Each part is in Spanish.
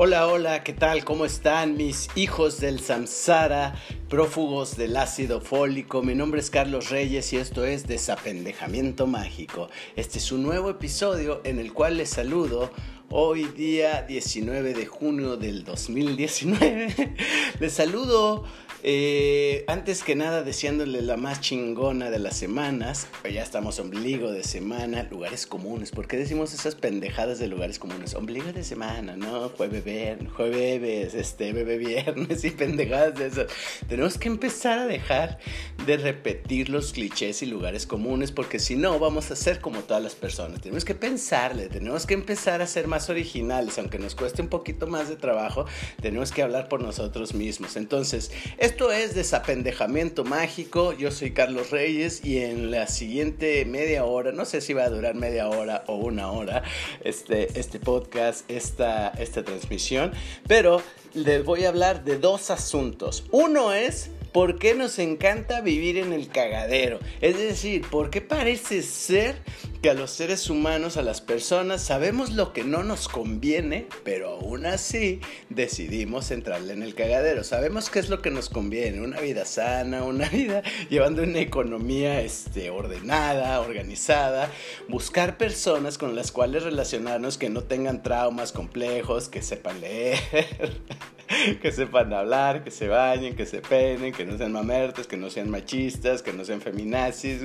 Hola, hola, ¿qué tal? ¿Cómo están mis hijos del samsara, prófugos del ácido fólico? Mi nombre es Carlos Reyes y esto es Desapendejamiento Mágico. Este es un nuevo episodio en el cual les saludo hoy día 19 de junio del 2019. les saludo eh, antes que nada, deseándole la más chingona de las semanas. Ya estamos ombligo de semana, lugares comunes. ¿Por qué decimos esas pendejadas de lugares comunes? Ombligo de semana, ¿no? Jueves, viernes, jueves, este, bebé viernes y pendejadas de eso. Tenemos que empezar a dejar de repetir los clichés y lugares comunes porque si no, vamos a ser como todas las personas. Tenemos que pensarle, tenemos que empezar a ser más originales, aunque nos cueste un poquito más de trabajo, tenemos que hablar por nosotros mismos. Entonces, esto es Desapendejamiento Mágico. Yo soy Carlos Reyes y en la siguiente media hora, no sé si va a durar media hora o una hora, este, este podcast, esta, esta transmisión, pero les voy a hablar de dos asuntos. Uno es ¿Por qué nos encanta vivir en el cagadero? Es decir, ¿por qué parece ser que a los seres humanos, a las personas, sabemos lo que no nos conviene, pero aún así decidimos entrarle en el cagadero? Sabemos qué es lo que nos conviene, una vida sana, una vida llevando una economía este, ordenada, organizada, buscar personas con las cuales relacionarnos que no tengan traumas complejos, que sepan leer. que sepan hablar, que se bañen, que se peinen, que no sean mamertos, que no sean machistas, que no sean feminazis,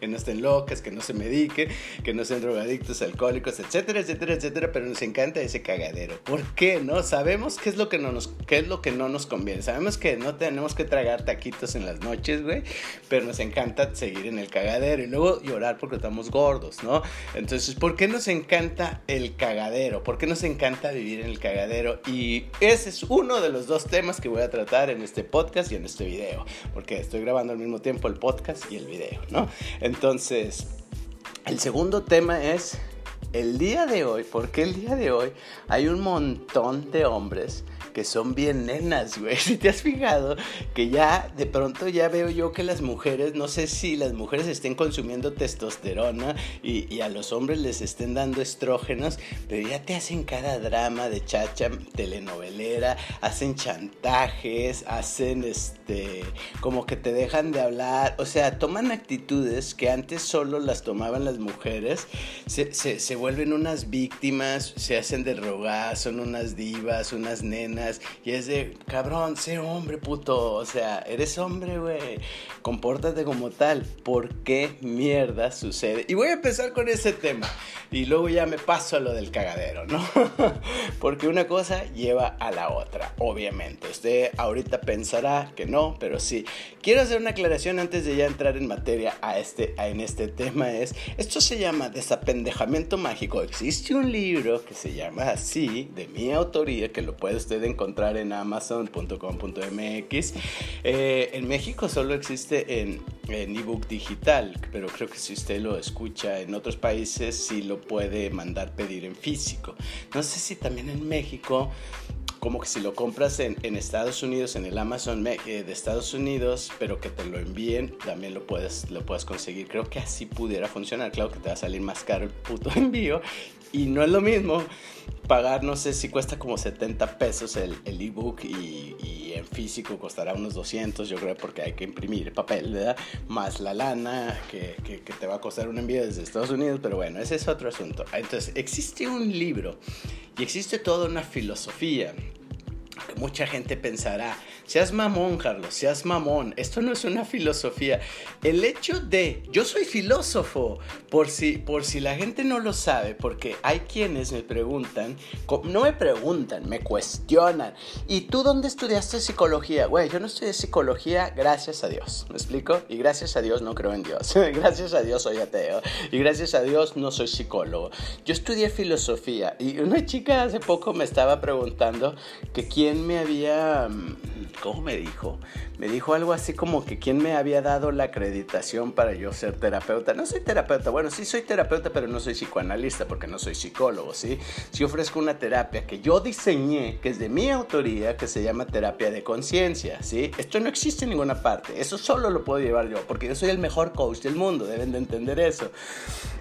que no estén locas, que no se mediquen, que no sean drogadictos, alcohólicos, etcétera, etcétera, etcétera, pero nos encanta ese cagadero. ¿Por qué? ¿No? Sabemos qué es lo que no nos, qué es lo que no nos conviene. Sabemos que no tenemos que tragar taquitos en las noches, güey, pero nos encanta seguir en el cagadero y luego llorar porque estamos gordos, ¿no? Entonces, ¿por qué nos encanta el cagadero? ¿Por qué nos encanta vivir en el cagadero? Y ese es uno de los dos temas que voy a tratar en este podcast y en este video, porque estoy grabando al mismo tiempo el podcast y el video, ¿no? Entonces, el segundo tema es el día de hoy, porque el día de hoy hay un montón de hombres que son bien nenas, güey. Si te has fijado que ya de pronto ya veo yo que las mujeres, no sé si las mujeres estén consumiendo testosterona y, a los hombres les estén dando estrógenos, pero ya te hacen cada drama de chacha telenovelera, hacen chantajes, hacen este, como que te dejan de hablar, o sea, toman actitudes que antes solo las tomaban las mujeres, se, se vuelven unas víctimas, se hacen de rogar, son unas divas, unas nenas y es de, cabrón, sé hombre, puto. O sea, eres hombre, güey. Compórtate como tal. ¿Por qué mierda sucede? Y voy a empezar con ese tema. Y luego ya me paso a lo del cagadero, ¿no? Porque una cosa lleva a la otra, obviamente. Usted ahorita pensará que no, pero sí. Quiero hacer una aclaración antes de ya entrar en materia a este, en este tema. Es, esto se llama Desapendejamiento Mágico. Existe un libro que se llama así, de mi autoría, que lo puede usted encontrar en amazon.com.mx. Eh, en México solo existe en, en ebook digital, pero creo que si usted lo escucha en otros países sí lo puede mandar pedir en físico. No sé si también en México como que si lo compras en, en Estados Unidos, en el Amazon eh, de Estados Unidos, pero que te lo envíen, también lo puedes, lo puedes conseguir. Creo que así pudiera funcionar. Claro que te va a salir más caro el puto envío. Y no es lo mismo pagar, no sé si cuesta como 70 pesos el ebook y, y, en físico costará unos 200, yo creo, porque hay que imprimir papel, ¿verdad? Más la lana que, que, que te va a costar un envío desde Estados Unidos, pero bueno, ese es otro asunto. Entonces, existe un libro y existe toda una filosofía mucha gente pensará, seas mamón, Carlos, seas mamón, esto no es una filosofía. El hecho de, yo soy filósofo, por si, por si la gente no lo sabe, porque hay quienes me preguntan, no me preguntan, me cuestionan, ¿y tú dónde estudiaste psicología? Güey, yo no estudié psicología, gracias a Dios, ¿me explico? Y gracias a Dios no creo en Dios, gracias a Dios soy ateo, y gracias a Dios no soy psicólogo. Yo estudié filosofía, y una chica hace poco me estaba preguntando que quién me había, mm, ¿cómo me dijo? Me dijo algo así como que quién me había dado la acreditación para yo ser terapeuta. No soy terapeuta, bueno, sí soy terapeuta, pero no soy psicoanalista porque no soy psicólogo, ¿sí? Sí ofrezco una terapia que yo diseñé, que es de mi autoría, que se llama terapia de conciencia, ¿sí? Esto no existe en ninguna parte, eso solo lo puedo llevar yo, porque yo soy el mejor coach del mundo, deben de entender eso.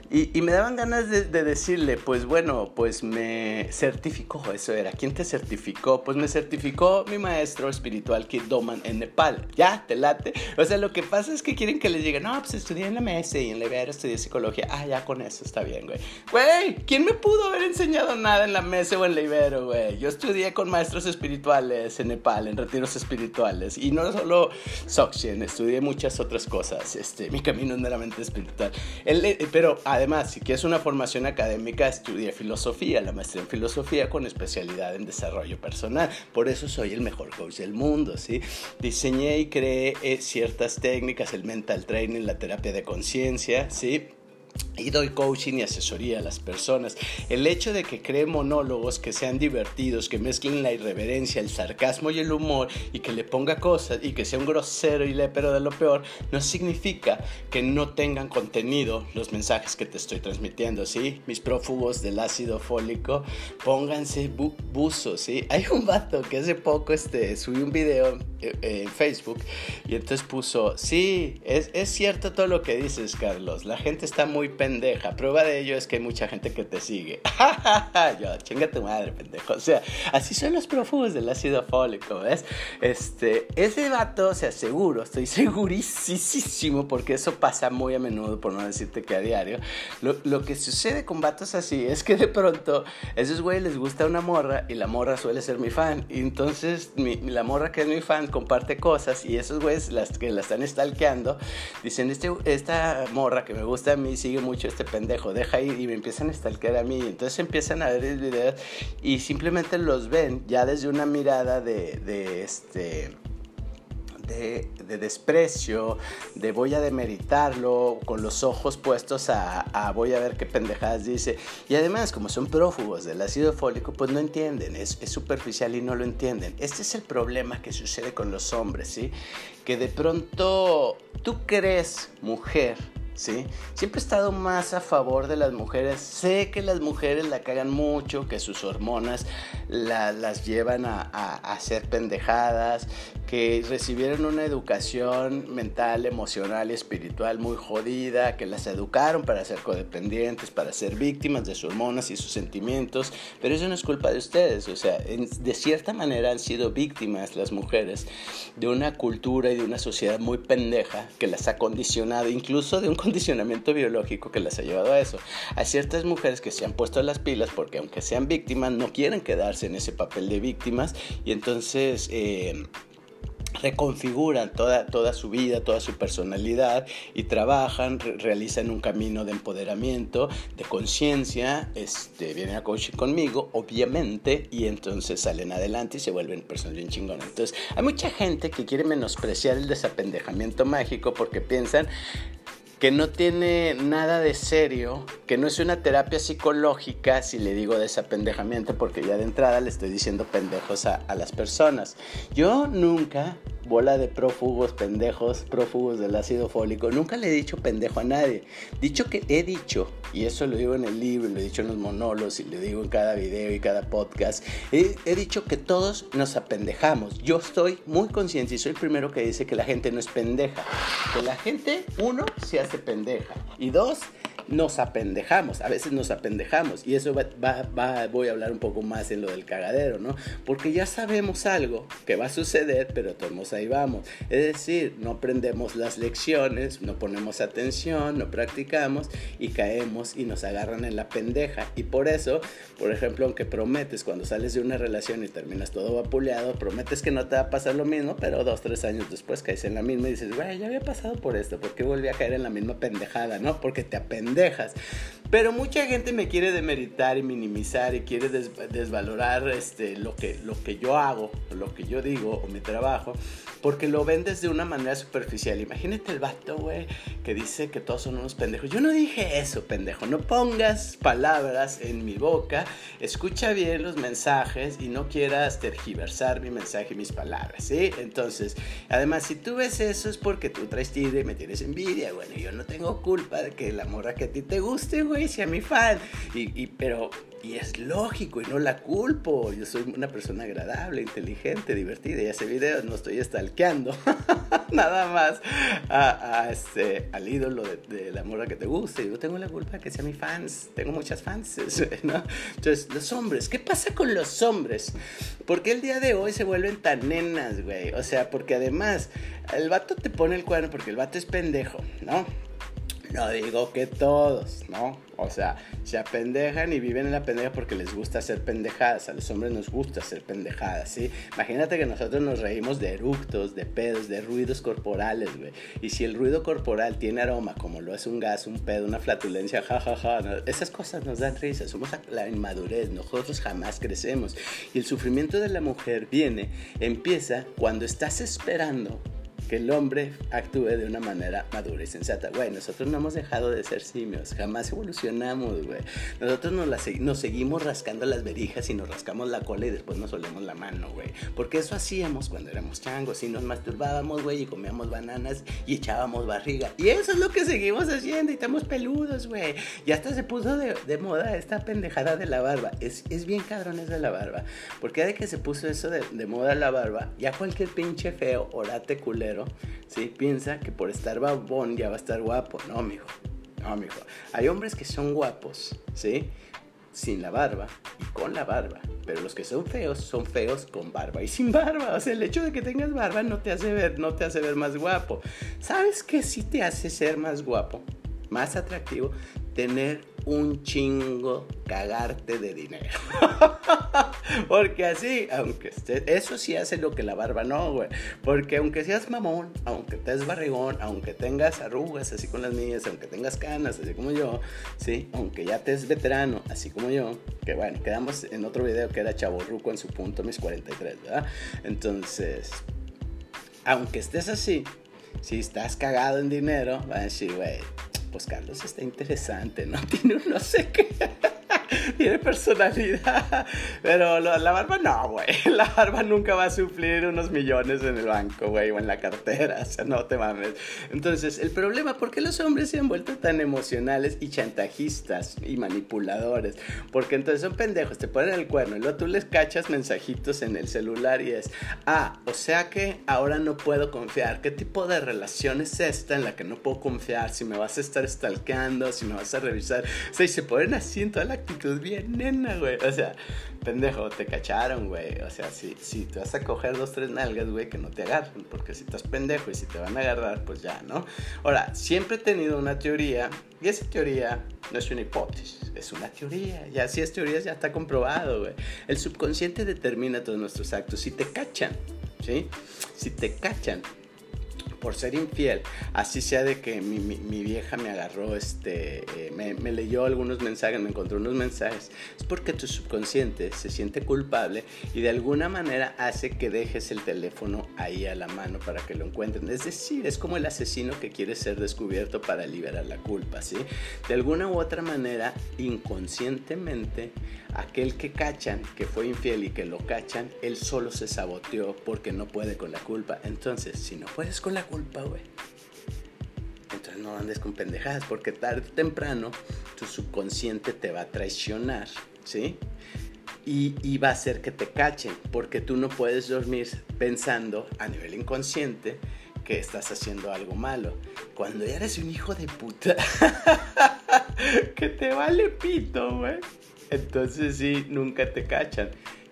Y, me daban ganas de, decirle, pues bueno, pues me certificó, eso era. ¿Quién te certificó? Pues me certificó mi maestro espiritual Kid Doman en Nepal. Ya, te late. O sea, lo que pasa es que quieren que les diga, no, pues estudié en la MS y en la Ibero estudié psicología. Ah, ya con eso está bien, güey. Güey, ¿quién me pudo haber enseñado nada en la MS o en la Ibero, güey? Yo estudié con maestros espirituales en Nepal, en retiros espirituales. Y no solo Sokshen, estudié muchas otras cosas. Este, mi camino es meramente espiritual. Eh, pero además, si quieres una formación académica, estudié filosofía, la maestría en filosofía con especialidad en desarrollo personal. Por eso soy el mejor coach del mundo, ¿sí? Y creé eh, ciertas técnicas, el mental training, la terapia de conciencia, ¿sí? Y doy coaching y asesoría a las personas. El hecho de que cree monólogos que sean divertidos, que mezclen la irreverencia, el sarcasmo y el humor y que le ponga cosas y que sea un grosero y pero de lo peor, no significa que no tengan contenido los mensajes que te estoy transmitiendo, ¿sí? Mis prófugos del ácido fólico, pónganse buzos, ¿sí? Hay un vato que hace poco este, subí un video eh, en Facebook y entonces puso, sí, es, es cierto todo lo que dices, Carlos, la gente está muy pendeja. Prueba de ello es que hay mucha gente que te sigue. Yo, chinga tu madre, pendejo. O sea, así son los prófugos del ácido fólico, ¿ves? Este, ese vato, o sea, seguro, estoy segurísimo, porque eso pasa muy a menudo, por no decirte que a diario. Lo, que sucede con vatos así es que de pronto esos güeyes les gusta una morra y la morra suele ser mi fan. Y entonces la morra que es mi fan comparte cosas y esos güeyes las que la están stalkeando dicen, este, esta morra que me gusta a mí sigue mucho este pendejo, deja ir y me empiezan a stalkear a mí. Entonces empiezan a ver el video y simplemente los ven ya desde una mirada de, de este de, desprecio, de voy a demeritarlo, con los ojos puestos a, voy a ver qué pendejadas dice. Y además, como son prófugos del ácido fólico, pues no entienden, es, es superficial y no lo entienden. Este es el problema que sucede con los hombres, ¿sí? Que de pronto tú crees, mujer, ¿sí? Siempre he estado más a favor de las mujeres. Sé que las mujeres la cagan mucho, que sus hormonas las llevan a, a, ser pendejadas, que recibieron una educación mental, emocional y espiritual muy jodida, que las educaron para ser codependientes, para ser víctimas de sus hormonas y sus sentimientos, pero eso no es culpa de ustedes, o sea, de cierta manera han sido víctimas las mujeres de una cultura y de una sociedad muy pendeja que las ha condicionado, incluso de un condicionamiento biológico que las ha llevado a eso. Hay ciertas mujeres que se han puesto las pilas porque aunque sean víctimas, no quieren quedarse en ese papel de víctimas y entonces... Eh, reconfiguran toda, toda su vida, toda su personalidad y trabajan, realizan un camino de empoderamiento, de conciencia, este, vienen a coaching conmigo, obviamente, y entonces salen adelante y se vuelven personas bien chingonas. Entonces, hay mucha gente que quiere menospreciar el desapendejamiento mágico porque piensan que no tiene nada de serio, que no es una terapia psicológica, si le digo desapendejamiento, porque ya de entrada le estoy diciendo pendejos a, las personas. Yo nunca bola de prófugos, pendejos, prófugos del ácido fólico. Nunca le he dicho pendejo a nadie. Dicho que he dicho, y eso lo digo en el libro, lo he dicho en los monólogos y lo digo en cada video y cada podcast, he, he dicho que todos nos apendejamos. Yo estoy muy consciente y soy el primero que dice que la gente no es pendeja. Que la gente, uno, se hace pendeja. Y dos, nos apendejamos, a veces nos apendejamos y eso va, voy a hablar un poco más en lo del cagadero, ¿no? Porque ya sabemos algo que va a suceder, pero todos ahí vamos. Es decir, no aprendemos las lecciones, no ponemos atención, no practicamos y caemos y nos agarran en la pendeja. Y por eso, por ejemplo, aunque prometes cuando sales de una relación y terminas todo vapuleado, prometes que no te va a pasar lo mismo, pero dos, tres años después caes en la misma y dices, güey, ya había pasado por esto, ¿por qué volví a caer en la misma pendejada, no? Porque te apendejas dejas. Pero mucha gente me quiere demeritar y minimizar y quiere desvalorar este, lo, que, lo que yo hago, lo que yo digo o mi trabajo, porque lo ven desde una manera superficial. Imagínate el vato, güey, que dice que todos son unos pendejos. Yo no dije eso, pendejo. No pongas palabras en mi boca. Escucha bien los mensajes y no quieras tergiversar mi mensaje y mis palabras, ¿sí? Entonces, además, si tú ves eso es porque tú traes tira y me tienes envidia. Bueno, yo no tengo culpa de que la morra que a ti te guste, güey, sea mi fan. Y, pero Y es lógico y no la culpo. Yo soy una persona agradable, inteligente, divertida y hace videos, no estoy stalkeando. Nada más a, este, al ídolo de, la morra que te guste. Yo tengo la culpa de que sea mi fans. Tengo muchas fans. ¿no? Entonces, los hombres, ¿qué pasa con los hombres? Porque el día de hoy se vuelven tan nenas, güey? O sea, porque además el vato te pone el cuerno porque el vato es pendejo, ¿no? No digo que todos, ¿no? O sea, se apendejan y viven en la pendeja porque les gusta hacer pendejadas. A los hombres nos gusta hacer pendejadas, ¿sí? Imagínate que nosotros nos reímos de eructos, de pedos, de ruidos corporales, güey. Y si el ruido corporal tiene aroma, como lo es un gas, un pedo, una flatulencia, jajaja, esas cosas nos dan risa. Somos la inmadurez, nosotros jamás crecemos. Y el sufrimiento de la mujer viene, empieza cuando estás esperando que el hombre actúe de una manera madura y sensata. Güey, nosotros no hemos dejado de ser simios, jamás evolucionamos, güey. Nosotros nos, seguimos rascando las verijas y nos rascamos la cola y después nos olemos la mano, güey. Porque eso hacíamos cuando éramos changos y nos masturbábamos, güey, y comíamos bananas y echábamos barriga. Y eso es lo que seguimos haciendo y estamos peludos, güey. Y hasta se puso de, moda esta pendejada de la barba. Es, es bien cabrón eso de la barba. Porque de que se puso eso de, de moda la barba, ya cualquier pinche feo, orate culero, ¿sí? Piensa que por estar babón ya va a estar guapo. No, mijo. No, mijo. Hay hombres que son guapos, ¿sí? Sin la barba y con la barba. Pero los que son feos son feos con barba y sin barba. O sea, el hecho de que tengas barba no te hace ver, no te hace ver más guapo. ¿Sabes qué sí te hace ser más guapo? Más atractivo. Tener un chingo cagarte de dinero. Porque así, aunque esté, eso sí hace lo que la barba no, güey. Porque aunque seas mamón, aunque te barrigón, aunque tengas arrugas así con las mías, aunque tengas canas así como yo, sí, aunque ya te es veterano así como yo, que bueno, quedamos en otro video que era chaborruco en su punto, mis 43, ¿verdad? Entonces, aunque estés así, si estás cagado en dinero, va a decir, güey, pues Carlos está interesante, ¿no? Tiene un no sé qué. Tiene personalidad. Pero la barba no, güey. La barba nunca va a suplir unos millones en el banco, güey, o en la cartera. O sea, no te mames. Entonces, el problema, ¿por qué los hombres se han vuelto tan emocionales y chantajistas y manipuladores? Porque entonces son pendejos, te ponen el cuerno y luego tú les cachas mensajitos en el celular y es, ah, o sea que ahora no puedo confiar. ¿Qué tipo de relación es esta en la que no puedo confiar? Si me vas a estar stalkeando, si me vas a revisar. O sea, y se ponen así en toda la actitud bien nena, güey. O sea, pendejo, te cacharon, güey. O sea, si, si te vas a coger dos, tres nalgas, güey, que no te agarren. Porque si estás pendejo y si te van a agarrar, pues ya, ¿no? Ahora, siempre he tenido una teoría. Y esa teoría no es una hipótesis, es una teoría. Ya si es teoría, ya está comprobado, güey. El subconsciente determina todos nuestros actos. Si te cachan, ¿sí? Si te cachan por ser infiel, así sea de que mi, mi, vieja me agarró, este, eh, me, me, leyó algunos mensajes, me encontró unos mensajes, es porque tu subconsciente se siente culpable y de alguna manera hace que dejes el teléfono ahí a la mano para que lo encuentren. Es decir, es como el asesino que quiere ser descubierto para liberar la culpa, ¿sí? De alguna u otra manera, inconscientemente, aquel que cachan, que fue infiel y que lo cachan, él solo se saboteó porque no puede con la culpa. Entonces, si no puedes con la culpa, güey. Entonces no andes con pendejadas, porque tarde o temprano tu subconsciente te va a traicionar, ¿sí? Y, va a hacer que te cachen, porque tú no puedes dormir pensando a nivel inconsciente que estás haciendo algo malo. Cuando eres un hijo de puta, que te vale pito, güey. Entonces sí, nunca te cachan.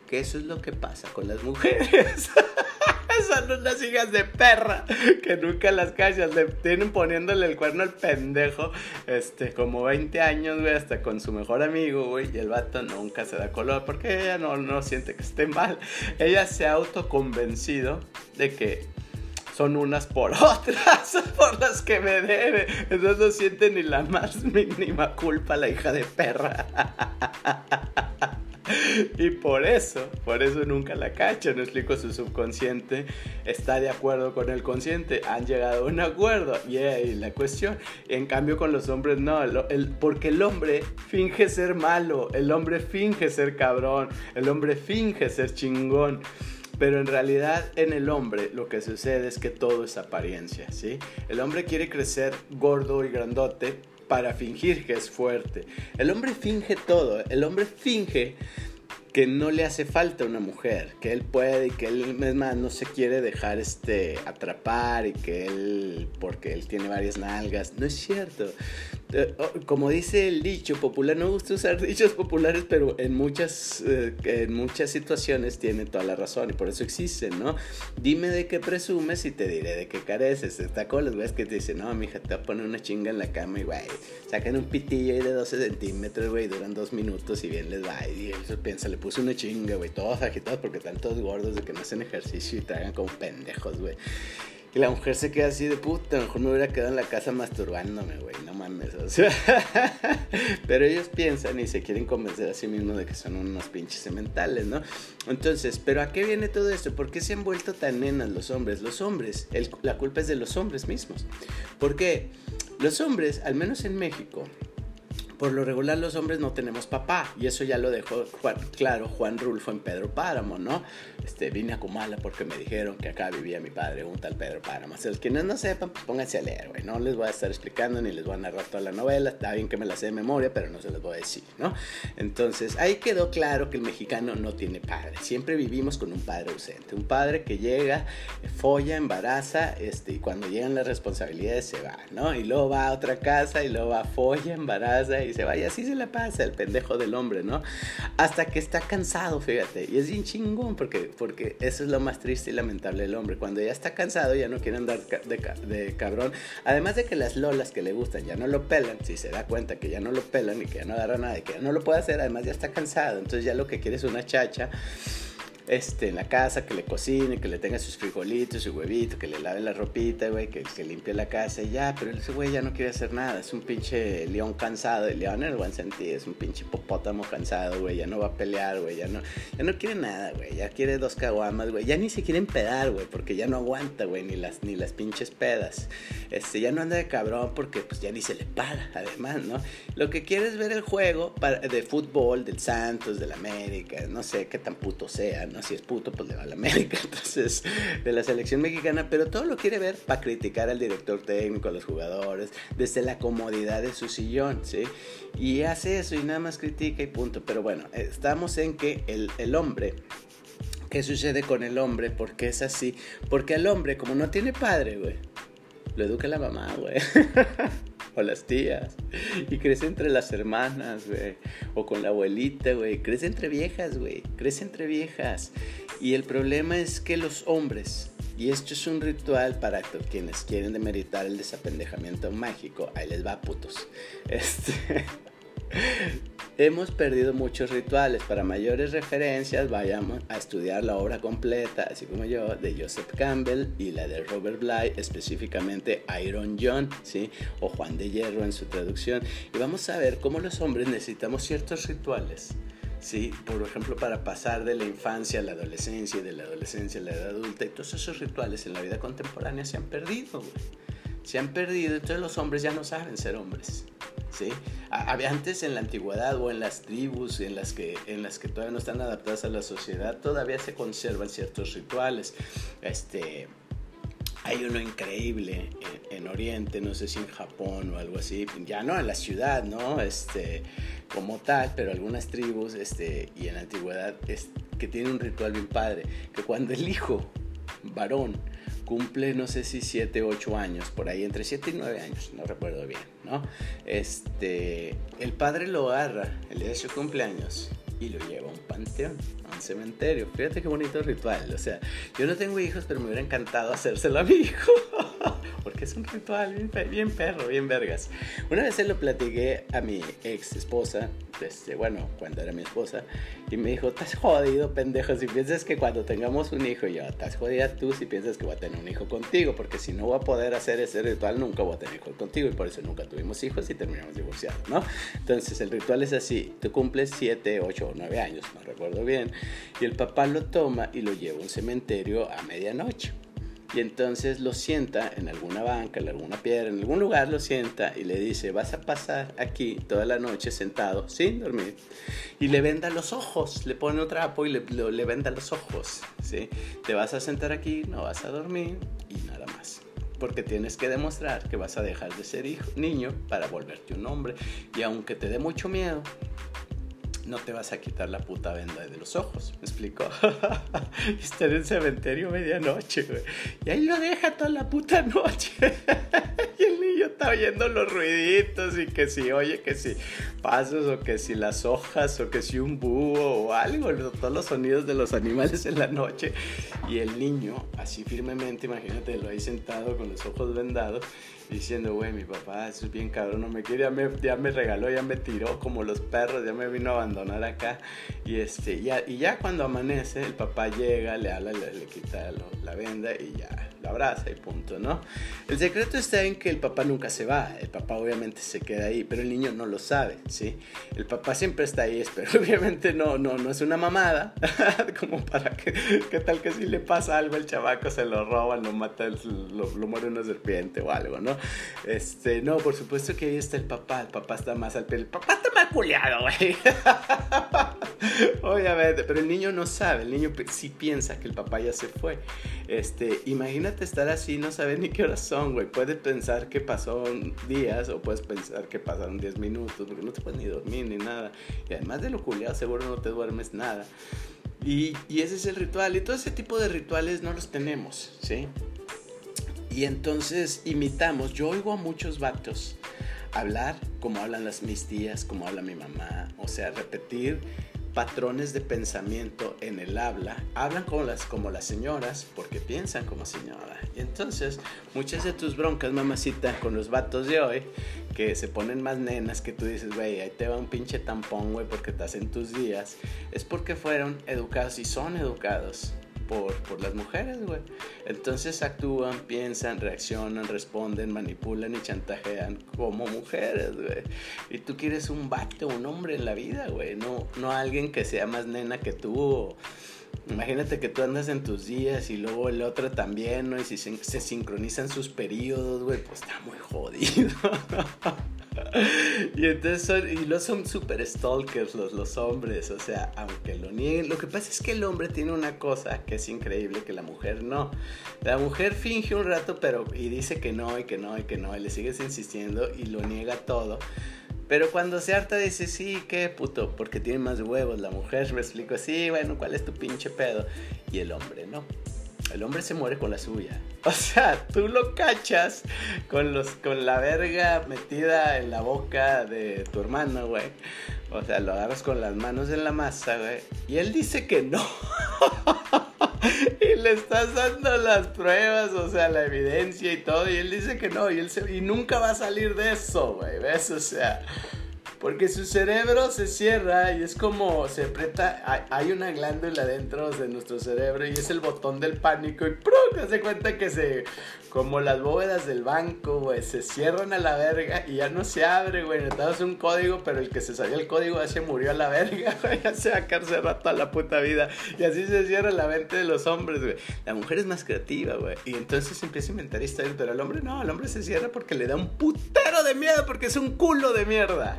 Que eso es lo que pasa con las mujeres. Son unas hijas de perra que nunca las callas. Le tienen poniéndole el cuerno al pendejo. Este, como 20 años, güey, hasta con su mejor amigo, güey. Y el vato nunca se da color porque ella no, no siente que esté mal. Ella se ha autoconvencido de que son unas por otras, por las que me debe. Entonces no siente ni la más mínima culpa la hija de perra. Y por eso, por eso nunca la cacha, no explico su subconsciente, está de acuerdo con el consciente, han llegado a un acuerdo, y ahí la cuestión. En cambio con los hombres no, porque el hombre finge ser malo, el hombre finge ser cabrón, el hombre finge ser chingón. Pero en realidad en el hombre lo que sucede es que todo es apariencia, ¿sí? El hombre quiere crecer gordo y grandote para fingir que es fuerte. El hombre finge todo, el hombre finge que no le hace falta una mujer, que él puede y que él misma no se quiere dejar este atrapar y que él porque él tiene varias nalgas, no es cierto. Eh, como dice el dicho popular, no gusta usar dichos populares, pero en muchas eh, en muchas situaciones tiene toda la razón y por eso existen, ¿no? Dime de qué presumes y te diré de qué careces. Está con los güeyes que te dicen, "No, mija, te voy a poner una chinga en la cama y güey, sacan un pitillo ahí de 12 centímetros, güey, duran dos minutos y bien les va." Y él piensa, le puse una chinga, güey. Todos agitados porque están todos gordos de que no hacen ejercicio y tragan como pendejos, güey. Y la mujer se queda así de puta, mejor me hubiera quedado en la casa masturbándome, güey, no mames. O pero ellos piensan y se quieren convencer a sí mismos de que son unos pinches sementales, ¿no? Entonces, ¿pero a qué viene todo esto? ¿Por qué se han vuelto tan nenas los hombres? Los hombres, la culpa es de los hombres mismos. Porque los hombres, al menos en México, por lo regular los hombres no tenemos papá y eso ya lo dejó claro Juan Rulfo en Pedro Páramo, ¿no? Este, vine a Comala porque me dijeron que acá vivía mi padre, un tal Pedro Páramo. Si los quienes no sepan, pues pónganse a leer. No les voy a estar explicando ni les voy a narrar toda la novela. Está bien que me la sé de memoria, pero no se les voy a decir, ¿no? Entonces, ahí quedó claro que el mexicano no tiene padre. Siempre vivimos con un padre ausente. Un padre que llega, folla, embaraza, este, y cuando llegan las responsabilidades se va, ¿no? Y luego va a otra casa y luego va, folla, embaraza y se va. Y así se la pasa el pendejo del hombre, ¿no? Hasta que está cansado, fíjate. Y es bien chingón porque, porque eso es lo más triste y lamentable del hombre. Cuando ya está cansado, ya no quiere andar de, cabrón. Además de que las lolas que le gustan ya no lo pelan, si se da cuenta que ya no lo pelan y que ya no agarra nada y que ya no lo puede hacer, además ya está cansado. Entonces ya lo que quiere es una chacha este, en la casa, que le cocine, que le tenga sus frijolitos, su huevito, que le lave la ropita, güey, que, limpie la casa y ya, pero ese güey ya no quiere hacer nada, es un pinche león cansado, el león en el buen sentido, es un pinche popótamo cansado, güey, ya no va a pelear, güey, ya no, ya no quiere nada, güey, ya quiere dos caguamas, güey, ya ni se quiere empedar, güey, porque ya no aguanta, güey, ni las, ni las pinches pedas, este, ya no anda de cabrón porque pues ya ni se le para, además, ¿no? Lo que quiere es ver el juego de fútbol del Santos, del América, no sé qué tan puto sea, ¿no? Si es puto, pues le va a la América, entonces, de la selección mexicana, pero todo lo quiere ver para criticar al director técnico, a los jugadores, desde la comodidad de su sillón, ¿sí? Y hace eso y nada más critica y punto. Pero bueno, estamos en que el, el hombre ¿Qué sucede con el hombre? ¿Por qué es así? Porque el hombre, como no tiene padre, güey, lo educa la mamá, güey. o las tías. Y crece entre las hermanas, güey. O con la abuelita, güey. Crece entre viejas, güey. Crece entre viejas. Y el problema es que los hombres, y esto es un ritual para quienes quieren demeritar el desapendejamiento mágico, ahí les va, putos. Este. Hemos perdido muchos rituales. Para mayores referencias, vayamos a estudiar la obra completa, así como yo, de Joseph Campbell y la de Robert Bly, específicamente Iron John, ¿sí? o Juan de Hierro en su traducción. Y vamos a ver cómo los hombres necesitamos ciertos rituales. ¿sí? Por ejemplo, para pasar de la infancia a la adolescencia y de la adolescencia a la edad adulta. Y todos esos rituales en la vida contemporánea se han perdido, Se han perdido, entonces los hombres ya no saben ser hombres. ¿sí? Antes en la antigüedad o en las tribus en las, que, en las que todavía no están adaptadas a la sociedad, todavía se conservan ciertos rituales. Este, hay uno increíble en, Oriente, no sé si en Japón o algo así, ya no en la ciudad, ¿no? Este, como tal, pero algunas tribus este, y en la antigüedad es, que tienen un ritual bien padre, que cuando el hijo varón cumple no sé si 7, 8 años, por ahí, entre 7 y 9 años, no recuerdo bien, ¿no? Este, el padre lo agarra el día de su cumpleaños y lo lleva a un panteón, a un cementerio. Fíjate qué bonito ritual. O sea, yo no tengo hijos, pero me hubiera encantado hacérselo a mi hijo. Porque es un ritual bien, bien perro, bien vergas. Una vez se lo platiqué a mi ex esposa, este, bueno, cuando era mi esposa, y me dijo, estás jodido, pendejo, si piensas que cuando tengamos un hijo, yo, estás jodida tú si piensas que voy a tener un hijo contigo, porque si no voy a poder hacer ese ritual, nunca voy a tener hijo contigo, y por eso nunca tuvimos hijos y terminamos divorciados, ¿no? Entonces, el ritual es así, tú cumples 7, 8 o 9 años, no recuerdo bien, y el papá lo toma y lo lleva a un cementerio a medianoche. Y entonces lo sienta en alguna banca, en alguna piedra, en algún lugar lo sienta y le dice, vas a pasar aquí toda la noche sentado sin dormir. Y le venda los ojos, le pone un trapo y le, le venda los ojos. ¿sí? Te vas a sentar aquí, no vas a dormir y nada más. porque tienes que demostrar que vas a dejar de ser hijo, niño para volverte un hombre. Y aunque te dé mucho miedo, no te vas a quitar la puta venda de los ojos, ¿me explico? Estar en el cementerio medianoche, güey. Y ahí lo deja toda la puta noche. y el niño está oyendo los ruiditos y que si oye que si pasos o que si las hojas o que si un búho o algo, todos los sonidos de los animales en la noche. Y el niño, así firmemente, imagínate, lo ahí sentado con los ojos vendados diciendo, güey, mi papá, eso es bien cabrón, no me quiere, ya me, ya me regaló, ya me tiró como los perros, ya me vino a abandonar acá. Y, este, ya, y ya cuando amanece, el papá llega, le habla, le, le quita la venda y ya lo abraza y punto, ¿no? El secreto está en que el papá nunca se va, el papá obviamente se queda ahí, pero el niño no lo sabe, ¿sí? El papá siempre está ahí, pero obviamente no, no, no es una mamada, como para que, ¿qué tal que si le pasa algo al chavaco, se lo roban, lo mata, lo, lo muere una serpiente o algo, ¿no? Este, no, por supuesto que ahí está el papá, el papá está más al pelo, el papá está más culiado, güey. Obviamente, pero el niño no sabe, el niño sí piensa que el papá ya se fue. Este, imagínate estar así, no saber ni qué horas son, güey. Puedes pensar que pasó días o puedes pensar que pasaron 10 minutos, porque no te puedes ni dormir ni nada. Y además de lo culiado, seguro no te duermes nada. Y, y ese es el ritual. Y todo ese tipo de rituales no los tenemos, ¿sí? Y entonces imitamos, yo oigo a muchos vatos hablar como hablan las mis tías, como habla mi mamá, o sea, repetir patrones de pensamiento en el habla, hablan como las, como las señoras porque piensan como señora. Y entonces muchas de tus broncas, mamacita, con los vatos de hoy, que se ponen más nenas, que tú dices, güey, ahí te va un pinche tampón, güey, porque estás en tus días, es porque fueron educados y son educados por, por las mujeres, güey. Entonces actúan, piensan, reaccionan, responden, manipulan y chantajean como mujeres, güey. Y tú quieres un vato, un hombre en la vida, güey. No, no alguien que sea más nena que tú. Imagínate que tú andas en tus días y luego el otro también, ¿no? Y si se, sincronizan sus periodos, güey, pues está muy jodido. y entonces son, y los son super stalkers los, los hombres, o sea, aunque lo nieguen, lo que pasa es que el hombre tiene una cosa que es increíble que la mujer no. La mujer finge un rato, pero y dice que no, y que no, y que no, y le sigues insistiendo y lo niega todo. Pero cuando se harta dice, sí, qué puto, porque tiene más huevos la mujer, me explico, sí, bueno, ¿cuál es tu pinche pedo? Y el hombre no el hombre se muere con la suya. O sea, tú lo cachas con, los, con la verga metida en la boca de tu hermano, güey. O sea, lo agarras con las manos en la masa, güey. Y él dice que no. le estás dando las pruebas, o sea, la evidencia y todo. Y él dice que no. Y, él y nunca va a salir de eso, güey. ¿Ves? O sea... Porque su cerebro se cierra y es como se aprieta. Hay una glándula dentro de nuestro cerebro y es el botón del pánico. Y ¡prum! Hace cuenta que se. Como las bóvedas del banco, güey. Se cierran a la verga y ya no se abre, güey. Necesitamos un código, pero el que se sabía el código ya se murió a la verga, güey. Ya se va a cárcel toda la puta vida. Y así se cierra la mente de los hombres, güey. La mujer es más creativa, güey. Y entonces empieza a inventar historias, pero el hombre no. El hombre se cierra porque le da un putero de miedo, porque es un culo de mierda.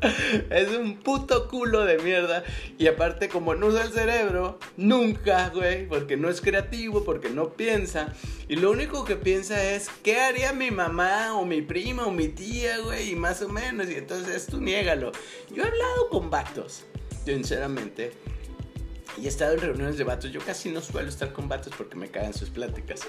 es un puto culo de mierda. Y aparte, como no usa el cerebro, nunca, güey, porque no es creativo, porque no piensa. Y lo único que piensa es, ¿qué haría mi mamá o mi prima o mi tía, güey? Y más o menos. Y entonces tú niégalo. Yo he hablado con vatos, sinceramente. Y he estado en reuniones de vatos. Yo casi no suelo estar con vatos porque me cagan sus pláticas.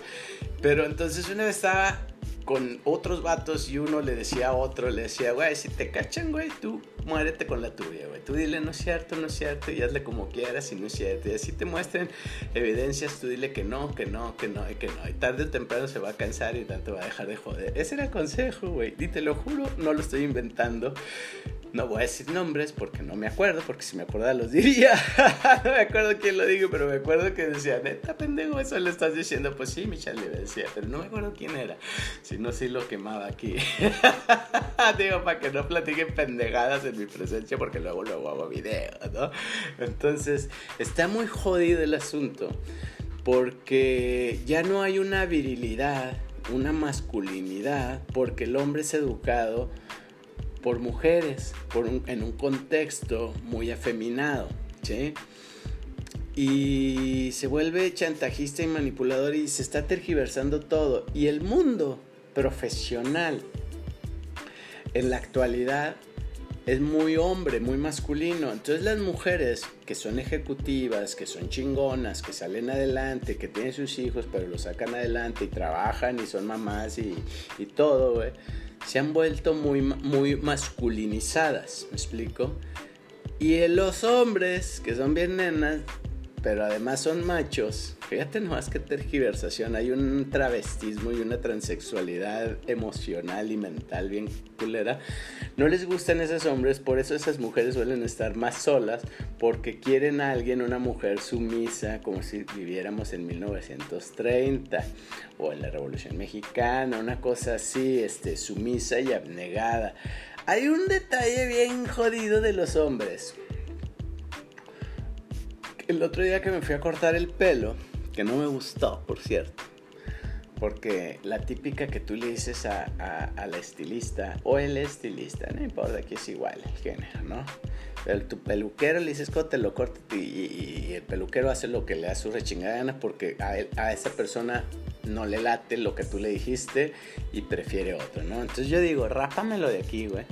Pero entonces una vez estaba con otros vatos y uno le decía a otro, le decía, güey, si te cachan, güey, tú muérete con la tuya, güey. Tú dile, no es cierto, no es cierto, y hazle como quieras y no es cierto. Y así te muestren evidencias, tú dile que no, que no, que no y que no. Y tarde o temprano se va a cansar y te va a dejar de joder. Ese era el consejo, güey. Y te lo juro, no lo estoy inventando. No voy a decir nombres porque no me acuerdo, porque si me acordara los diría. no me acuerdo quién lo dijo, pero me acuerdo que decía, neta, pendejo, eso le estás diciendo. Pues sí, Michelle le decía, pero no me acuerdo quién era. Si no, sí lo quemaba aquí. Digo, para que no platiquen pendejadas en mi presencia, porque luego luego hago video, ¿no? Entonces, está muy jodido el asunto, porque ya no hay una virilidad, una masculinidad, porque el hombre es educado por mujeres, por en un contexto muy afeminado, ¿sí? Y se vuelve chantajista y manipulador y se está tergiversando todo. Y el mundo profesional en la actualidad es muy hombre, muy masculino. Entonces las mujeres que son ejecutivas, que son chingonas, que salen adelante, que tienen sus hijos, pero los sacan adelante y trabajan y son mamás y, todo, se han vuelto muy, muy masculinizadas, ¿me explico? Y los hombres, que son bien nenas, pero además son machos. Fíjate nomás que tergiversación. Hay un travestismo y una transexualidad emocional y mental bien culera. No les gustan esos hombres, por eso esas mujeres suelen estar más solas, porque quieren a alguien, una mujer sumisa, como si viviéramos en 1930 o en la Revolución Mexicana, una cosa así, este, sumisa y abnegada. Hay un detalle bien jodido de los hombres el otro día que me fui a cortar el pelo, que no me gustó, por cierto, porque la típica que tú le dices a, la estilista o el estilista, no importa que es igual el género, ¿no? Pero tu peluquero le dices te lo cortas y, el peluquero hace lo que le da su rechingada gana porque a, a esa persona no le late lo que tú le dijiste y prefiere otro, ¿no? Entonces yo digo, rápamelo de aquí, güey.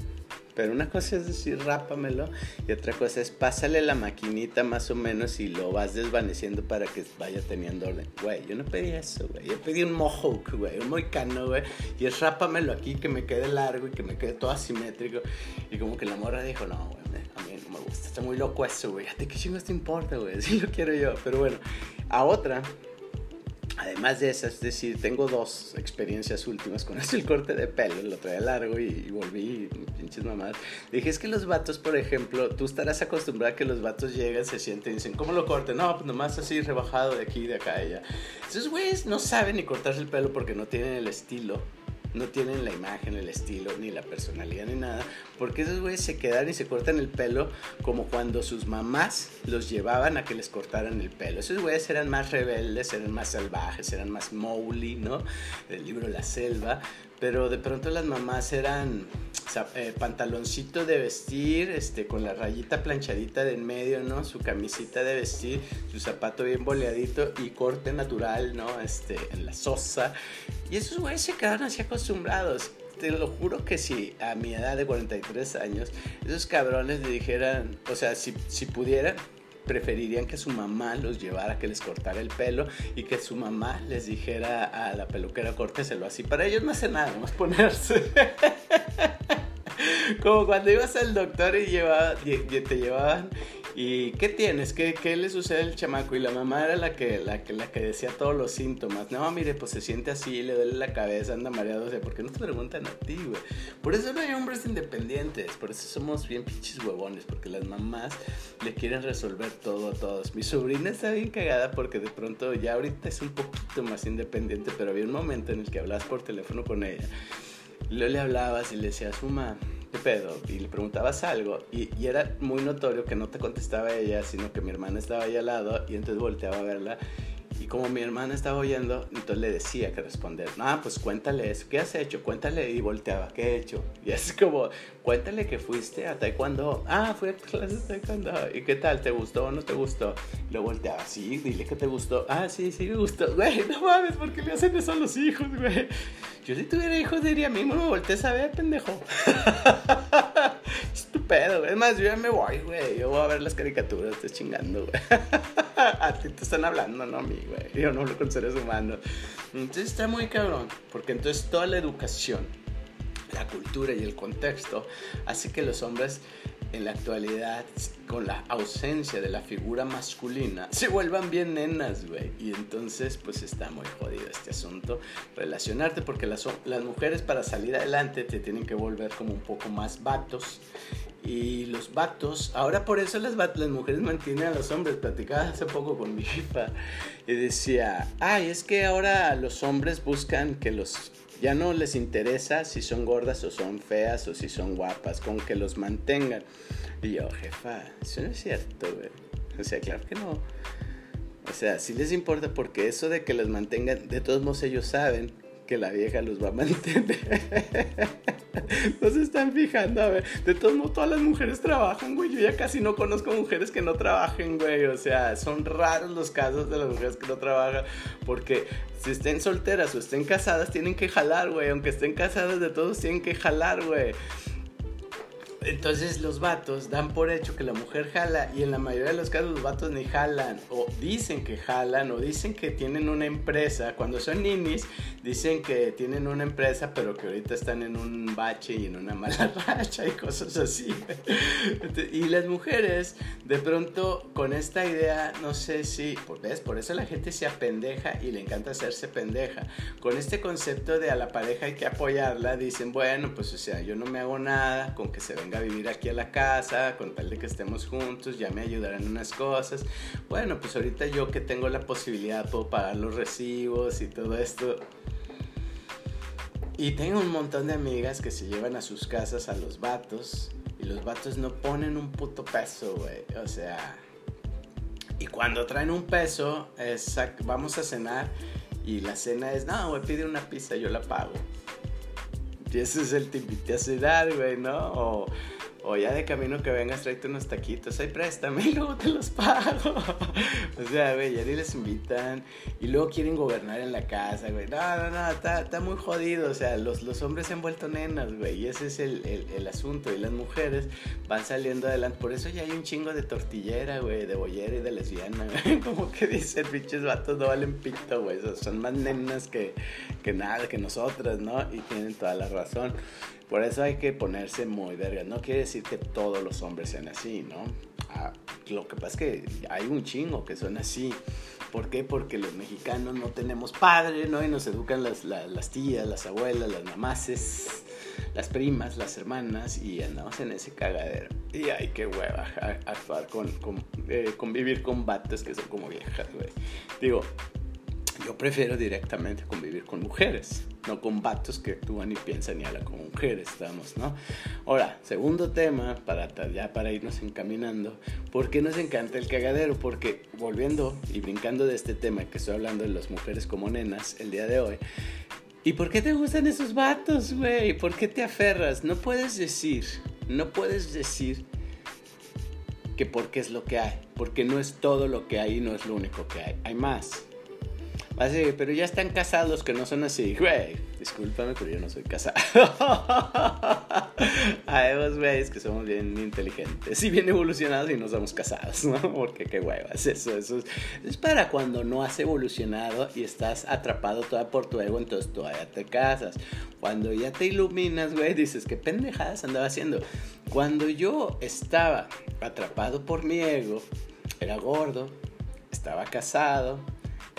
Pero una cosa es decir, rápamelo y otra cosa es pásale la maquinita más o menos y lo vas desvaneciendo para que vaya teniendo orden. Güey, yo no pedí eso, güey. Yo pedí un mohawk, güey, un moicano, güey. Y es rápamelo aquí, que me quede largo y que me quede todo asimétrico. Y como que la morra dijo, no, güey, a mí no me gusta. Está muy loco eso, güey. ¿A ti qué chingos te importa, güey? Sí lo quiero yo. Pero bueno, a otra Además de esas, es decir, tengo dos experiencias últimas con el corte de pelo, lo traía largo y, volví, pinches mamadas. Dije, es que los vatos, por ejemplo, tú estarás acostumbrado a que los vatos llegan, se sienten y dicen, ¿cómo lo corte? No, pues nomás así rebajado de aquí, de acá, allá. Esos güeyes no saben ni cortarse el pelo porque no tienen el estilo no tienen la imagen, el estilo, ni la personalidad, ni nada, porque esos güeyes se quedan y se cortan el pelo como cuando sus mamás los llevaban a que les cortaran el pelo. Esos güeyes eran más rebeldes, eran más salvajes, eran más Mowgli, ¿no? Del libro La Selva, pero de pronto las mamás eran eh, pantaloncito de vestir, este, con la rayita planchadita de en medio, ¿no? Su camisita de vestir, su zapato bien boleadito y corte natural, ¿no? Este, en la sosa. Y esos güeyes se quedaron así acostumbrados. Te lo juro que si a mi edad de 43 años, esos cabrones le dijeran, o sea, si, si pudieran, preferirían que su mamá los llevara que les cortara el pelo y que su mamá les dijera a la peluquera córteselo así. Para ellos no hace nada, más ponerse. Como cuando ibas al doctor y, llevaba, y te llevaban ¿Y qué tienes? ¿Qué, ¿Qué, le sucede al chamaco? Y la mamá era la que, la, que, la que decía todos los síntomas. No, mire, pues se siente así, le duele la cabeza, anda mareado. O sea, ¿por qué no te preguntan a ti, güey? Por eso no hay hombres independientes. Por eso somos bien pinches huevones. Porque las mamás le quieren resolver todo a todos. Mi sobrina está bien cagada porque de pronto ya ahorita es un poquito más independiente. Pero había un momento en el que hablabas por teléfono con ella. Le hablabas y le decías, mamá ¿qué pedo? Y le preguntabas algo y, y, era muy notorio que no te contestaba ella, sino que mi hermana estaba ahí al lado y entonces volteaba a verla y como mi hermana estaba oyendo, entonces le decía que responder. Ah, pues cuéntale eso. ¿Qué has hecho? Cuéntale. Y volteaba. ¿Qué he hecho? Y es como, cuéntale que fuiste a taekwondo. Ah, fui a clases de taekwondo. ¿Y qué tal? ¿Te gustó o no te gustó? Lo volteaba. Sí, dile que te gustó. Ah, sí, sí me gustó. Güey, no mames, ¿por qué le hacen eso a los hijos, güey? Yo si tuviera hijos diría, mismo me voltees a ver, pendejo. Estupendo, Es más, yo ya me voy, güey. Yo voy a ver las caricaturas, estoy chingando, güey. a ti te están hablando, no a mí, güey. Yo no hablo con seres humanos. Entonces está muy cabrón, porque entonces toda la educación, la cultura y el contexto hace que los hombres en la actualidad, con la ausencia de la figura masculina, se vuelvan bien nenas, güey. Y entonces, pues está muy jodido este asunto. Relacionarte, porque las, mujeres para salir adelante te tienen que volver como un poco más vatos. Y los vatos, ahora por eso las, las mujeres mantienen a los hombres. Platicaba hace poco con mi jefa y decía, ay, es que ahora los hombres buscan que los ya no les interesa si son gordas o son feas o si son guapas, con que los mantengan. Y yo, jefa, eso no es cierto, güey. O sea, claro que no. O sea, sí les importa porque eso de que los mantengan, de todos modos ellos saben que la vieja los va a mantener. no se están fijando, a ver. De todos modos, todas las mujeres trabajan, güey. Yo ya casi no conozco mujeres que no trabajen, güey. O sea, son raros los casos de las mujeres que no trabajan. Porque si estén solteras o estén casadas, tienen que jalar, güey. Aunque estén casadas, de todos tienen que jalar, güey. Entonces los vatos dan por hecho que la mujer jala y en la mayoría de los casos los vatos ni jalan o dicen que jalan o dicen que tienen una empresa. Cuando son ninis dicen que tienen una empresa pero que ahorita están en un bache y en una mala racha y cosas así. Y las mujeres de pronto con esta idea, no sé si, ¿ves? Por eso la gente se apendeja y le encanta hacerse pendeja. Con este concepto de a la pareja hay que apoyarla, dicen, bueno, pues o sea, yo no me hago nada con que se venga a vivir aquí a la casa, con tal de que estemos juntos, ya me ayudarán unas cosas. Bueno, pues ahorita yo que tengo la posibilidad puedo pagar los recibos y todo esto. Y tengo un montón de amigas que se llevan a sus casas a los vatos y los vatos no ponen un puto peso, güey. O sea, y cuando traen un peso, es, vamos a cenar y la cena es, no, güey, pide una pizza, yo la pago. Y ese es el te invité a cenar, güey, ¿no? O ya de camino que vengas, tráete unos taquitos, ahí préstame y luego te los pago. o sea, güey, ya ni les invitan y luego quieren gobernar en la casa, güey. No, no, no, está, está muy jodido. O sea, los, los hombres se han vuelto nenas, güey, y ese es el, el, el, asunto. Y las mujeres van saliendo adelante. Por eso ya hay un chingo de tortillera, güey, de bollera y de lesbiana, güey. Como que dicen, pinches vatos no valen pito, güey. Son más nenas que, que nada, que nosotras, ¿no? Y tienen toda la razón. Por eso hay que ponerse muy verga. No quiere decir que todos los hombres sean así, ¿no? Ah, lo que pasa es que hay un chingo que son así. ¿Por qué? Porque los mexicanos no tenemos padre, ¿no? Y nos educan las, las, tías, las abuelas, las mamaces, las primas, las hermanas, y andamos en ese cagadero. Y hay que hueva actuar con, con eh, convivir con vatos que son como viejas, güey. Digo, yo prefiero directamente convivir con mujeres, no con vatos que actúan y piensan y hablan como mujeres, estamos, ¿no? Ahora, segundo tema, para ya para irnos encaminando, ¿por qué nos encanta el cagadero? Porque volviendo y brincando de este tema que estoy hablando de las mujeres como nenas el día de hoy, ¿y por qué te gustan esos vatos, güey? ¿Por qué te aferras? No puedes decir, no puedes decir que porque es lo que hay, porque no es todo lo que hay y no es lo único que hay, hay más. Así, pero ya están casados que no son así. Güey, discúlpame, pero yo no soy casado. Hay dos güeyes que somos bien inteligentes y bien evolucionados y no somos casados, ¿no? Porque qué huevas, eso, eso es, es para cuando no has evolucionado y estás atrapado toda por tu ego, entonces todavía te casas. Cuando ya te iluminas, güey, dices, qué pendejadas andaba haciendo. Cuando yo estaba atrapado por mi ego, era gordo, estaba casado,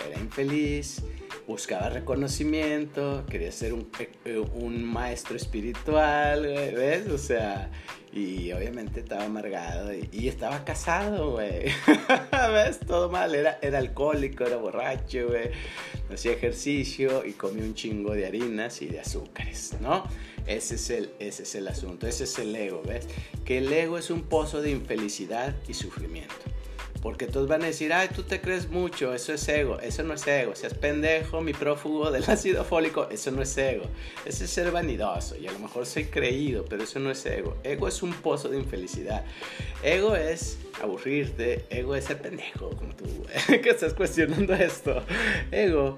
era infeliz, buscaba reconocimiento, quería ser un, eh, un maestro espiritual, ¿ves? O sea, y obviamente estaba amargado y, estaba casado, güey. ¿Ves? Todo mal, era, era alcohólico, era borracho, güey. hacía ejercicio y comía un chingo de harinas y de azúcares, ¿no? Ese es, el, ese es el asunto, ese es el ego, ¿ves? Que el ego es un pozo de infelicidad y sufrimiento. Porque todos van a decir, ay, tú te crees mucho, eso es ego, eso no es ego. Seas pendejo, mi prófugo del ácido fólico, eso no es ego. Ese es ser vanidoso y a lo mejor soy creído, pero eso no es ego. Ego es un pozo de infelicidad. Ego es aburrirte, ego es ser pendejo, como tú, que estás cuestionando esto. Ego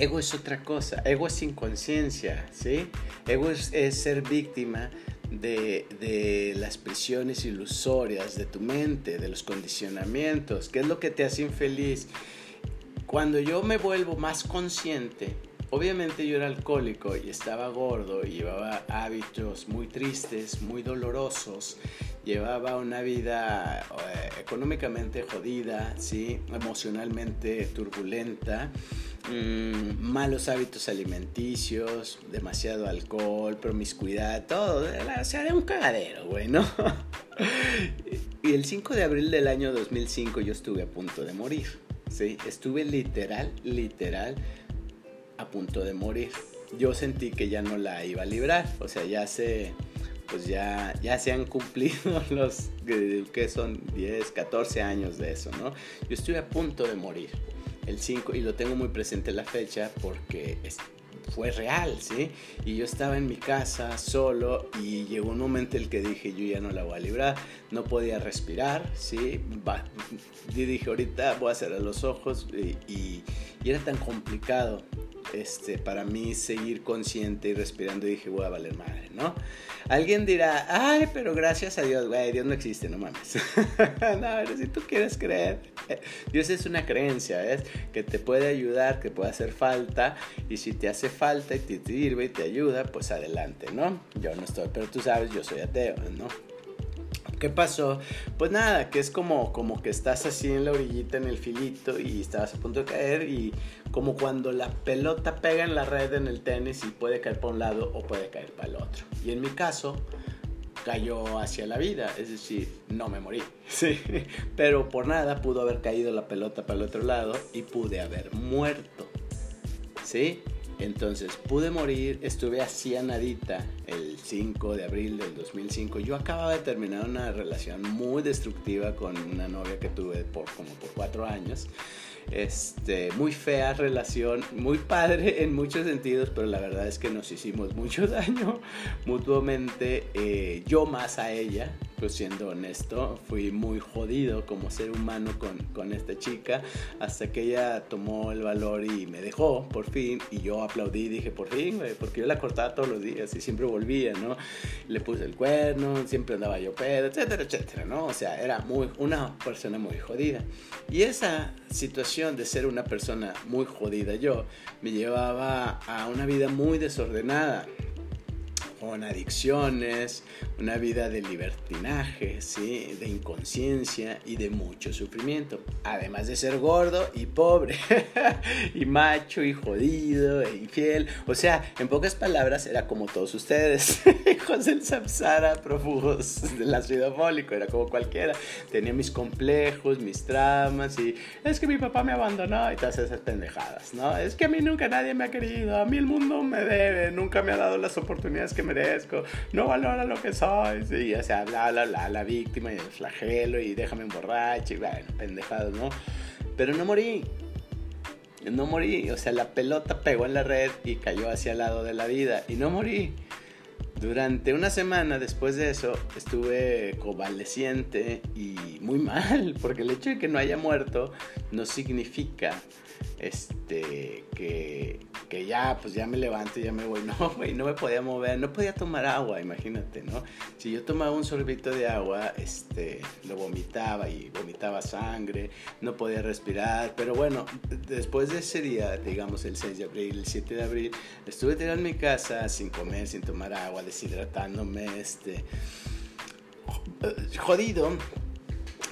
Ego es otra cosa, ego es inconsciencia, ¿sí? Ego es, es ser víctima de, las prisiones ilusorias de tu mente, de los condicionamientos, qué es lo que te hace infeliz. Cuando yo me vuelvo más consciente, obviamente yo era alcohólico y estaba gordo y llevaba hábitos muy tristes, muy dolorosos, llevaba una vida eh, económicamente jodida, ¿sí? emocionalmente turbulenta Mm, malos hábitos alimenticios, demasiado alcohol, promiscuidad, todo. O sea, era un cagadero, güey, ¿no? y el 5 de abril del año 2005 yo estuve a punto de morir, ¿sí? Estuve literal, literal a punto de morir. Yo sentí que ya no la iba a librar, o sea, ya se pues ya, ya se han cumplido los que son 10, 14 años de eso, ¿no? Yo estuve a punto de morir el 5 y lo tengo muy presente la fecha porque fue real, ¿sí? Y yo estaba en mi casa solo y llegó un momento en el que dije, yo ya no la voy a librar, no podía respirar, ¿sí? y dije, ahorita voy a cerrar los ojos y, y era tan complicado este, para mí seguir consciente y respirando dije, voy a valer madre, ¿no? Alguien dirá, ay, pero gracias a Dios, güey, Dios no existe, no mames. no, pero si tú quieres creer, Dios es una creencia, ¿es? Que te puede ayudar, que puede hacer falta, y si te hace falta y te sirve y te ayuda, pues adelante, ¿no? Yo no estoy, pero tú sabes, yo soy ateo, ¿no? ¿Qué pasó? Pues nada, que es como, como que estás así en la orillita, en el filito y estabas a punto de caer y como cuando la pelota pega en la red en el tenis y puede caer para un lado o puede caer para el otro. Y en mi caso, cayó hacia la vida, es decir, no me morí, sí, pero por nada pudo haber caído la pelota para el otro lado y pude haber muerto, ¿sí? Entonces pude morir, estuve así a el 5 de abril del 2005. Yo acababa de terminar una relación muy destructiva con una novia que tuve por como por cuatro años. Este, muy fea relación, muy padre en muchos sentidos, pero la verdad es que nos hicimos mucho daño mutuamente, eh, yo más a ella, pues siendo honesto, fui muy jodido como ser humano con, con esta chica hasta que ella tomó el valor y me dejó por fin y yo aplaudí dije por fin, porque yo la cortaba todos los días y siempre volvía, ¿no? Le puse el cuerno, siempre andaba yo pedo, etcétera, etcétera, ¿no? O sea, era muy, una persona muy jodida. Y esa situación de ser una persona muy jodida yo me llevaba a una vida muy desordenada con adicciones, una vida de libertinaje, ¿sí? de inconsciencia y de mucho sufrimiento. Además de ser gordo y pobre, y macho y jodido e infiel. O sea, en pocas palabras, era como todos ustedes, hijos del samsara, prófugos del ácido fólico, era como cualquiera. Tenía mis complejos, mis tramas y es que mi papá me abandonó y todas esas pendejadas, ¿no? Es que a mí nunca nadie me ha querido, a mí el mundo me debe, nunca me ha dado las oportunidades que me merezco, no valora lo que soy, sí, o sea, bla, bla, bla, la víctima y el flagelo y déjame emborracho y bueno, pendejados, ¿no? Pero no morí, no morí, o sea, la pelota pegó en la red y cayó hacia el lado de la vida y no morí. Durante una semana después de eso estuve convaleciente y muy mal, porque el hecho de que no haya muerto no significa este, que, que ya, pues ya me levanto y ya me voy. No, güey, no me podía mover, no podía tomar agua, imagínate, ¿no? Si yo tomaba un sorbito de agua, este, lo vomitaba y vomitaba sangre, no podía respirar, pero bueno, después de ese día, digamos el 6 de abril, el 7 de abril, estuve tirado en mi casa sin comer, sin tomar agua, deshidratándome, este, jodido,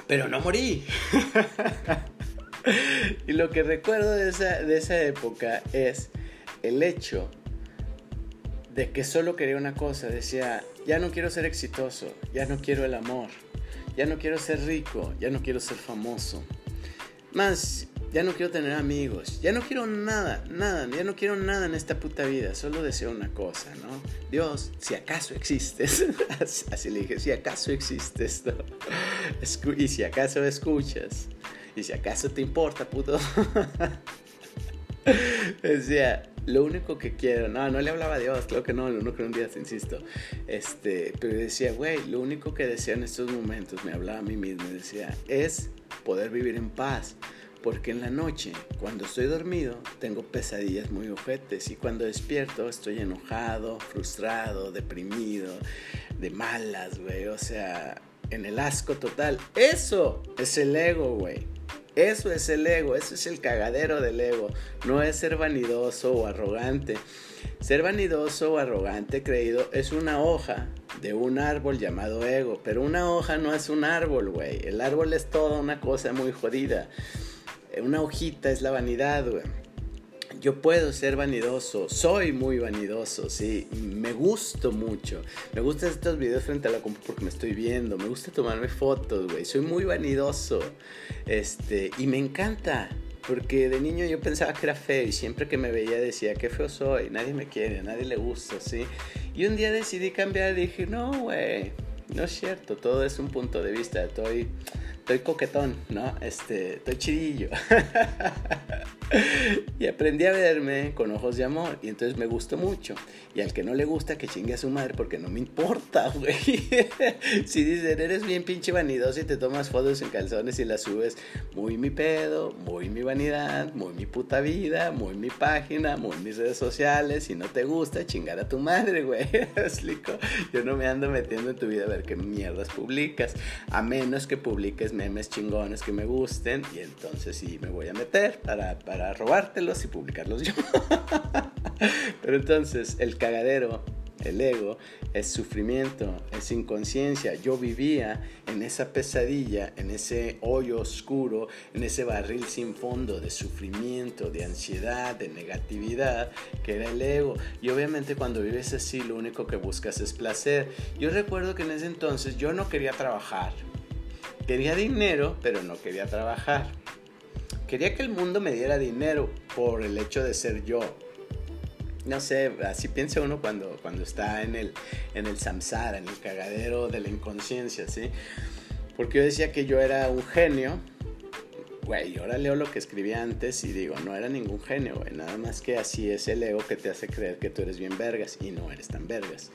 pero no morí. y lo que recuerdo de esa, de esa época es el hecho de que solo quería una cosa. Decía, ya no quiero ser exitoso, ya no quiero el amor, ya no quiero ser rico, ya no quiero ser famoso. Más, ya no quiero tener amigos, ya no quiero nada, nada, ya no quiero nada en esta puta vida, solo deseo una cosa, ¿no? Dios, si acaso existes, así le dije, si acaso existes, ¿no? y si acaso escuchas, y si acaso te importa, puto. Decía, lo único que quiero, no, no le hablaba a Dios, creo que no, lo único que un día, te insisto, este, pero decía, güey, lo único que deseo en estos momentos, me hablaba a mí mismo, decía, es poder vivir en paz, porque en la noche, cuando estoy dormido, tengo pesadillas muy ojetes. Y cuando despierto estoy enojado, frustrado, deprimido, de malas, güey, o sea, en el asco total. Eso es el ego, güey. Eso es el ego, eso es el cagadero del ego. No es ser vanidoso o arrogante. Ser vanidoso o arrogante creído es una hoja de un árbol llamado ego. Pero una hoja no es un árbol, güey. El árbol es toda una cosa muy jodida. Una hojita es la vanidad, güey yo puedo ser vanidoso, soy muy vanidoso, sí, me gusto mucho. Me gustan estos videos frente a la compu porque me estoy viendo, me gusta tomarme fotos, güey, soy muy vanidoso. Este, y me encanta, porque de niño yo pensaba que era feo y siempre que me veía decía, qué feo soy, nadie me quiere, nadie le gusta, ¿sí? Y un día decidí cambiar dije, no, güey, no es cierto, todo es un punto de vista, estoy estoy coquetón, ¿no? Este, estoy chidillo. y aprendí a verme con ojos de amor y entonces me gustó mucho. Y al que no le gusta, que chingue a su madre porque no me importa, güey. si dicen, eres bien pinche vanidoso y te tomas fotos en calzones y las subes, muy mi pedo, muy mi vanidad, muy mi puta vida, muy mi página, muy mis redes sociales. Si no te gusta, chingar a tu madre, güey. explico? Yo no me ando metiendo en tu vida a ver qué mierdas publicas. A menos que publiques memes chingones que me gusten y entonces sí me voy a meter para, para robártelos y publicarlos yo. Pero entonces el cagadero el ego es sufrimiento, es inconsciencia. Yo vivía en esa pesadilla, en ese hoyo oscuro, en ese barril sin fondo de sufrimiento, de ansiedad, de negatividad, que era el ego. Y obviamente cuando vives así lo único que buscas es placer. Yo recuerdo que en ese entonces yo no quería trabajar. Quería dinero, pero no quería trabajar. Quería que el mundo me diera dinero por el hecho de ser yo no sé, así piensa uno cuando, cuando está en el, en el samsara, en el cagadero de la inconsciencia, ¿sí? Porque yo decía que yo era un genio, güey, ahora leo lo que escribí antes y digo, no era ningún genio, güey, nada más que así es el ego que te hace creer que tú eres bien vergas y no eres tan vergas.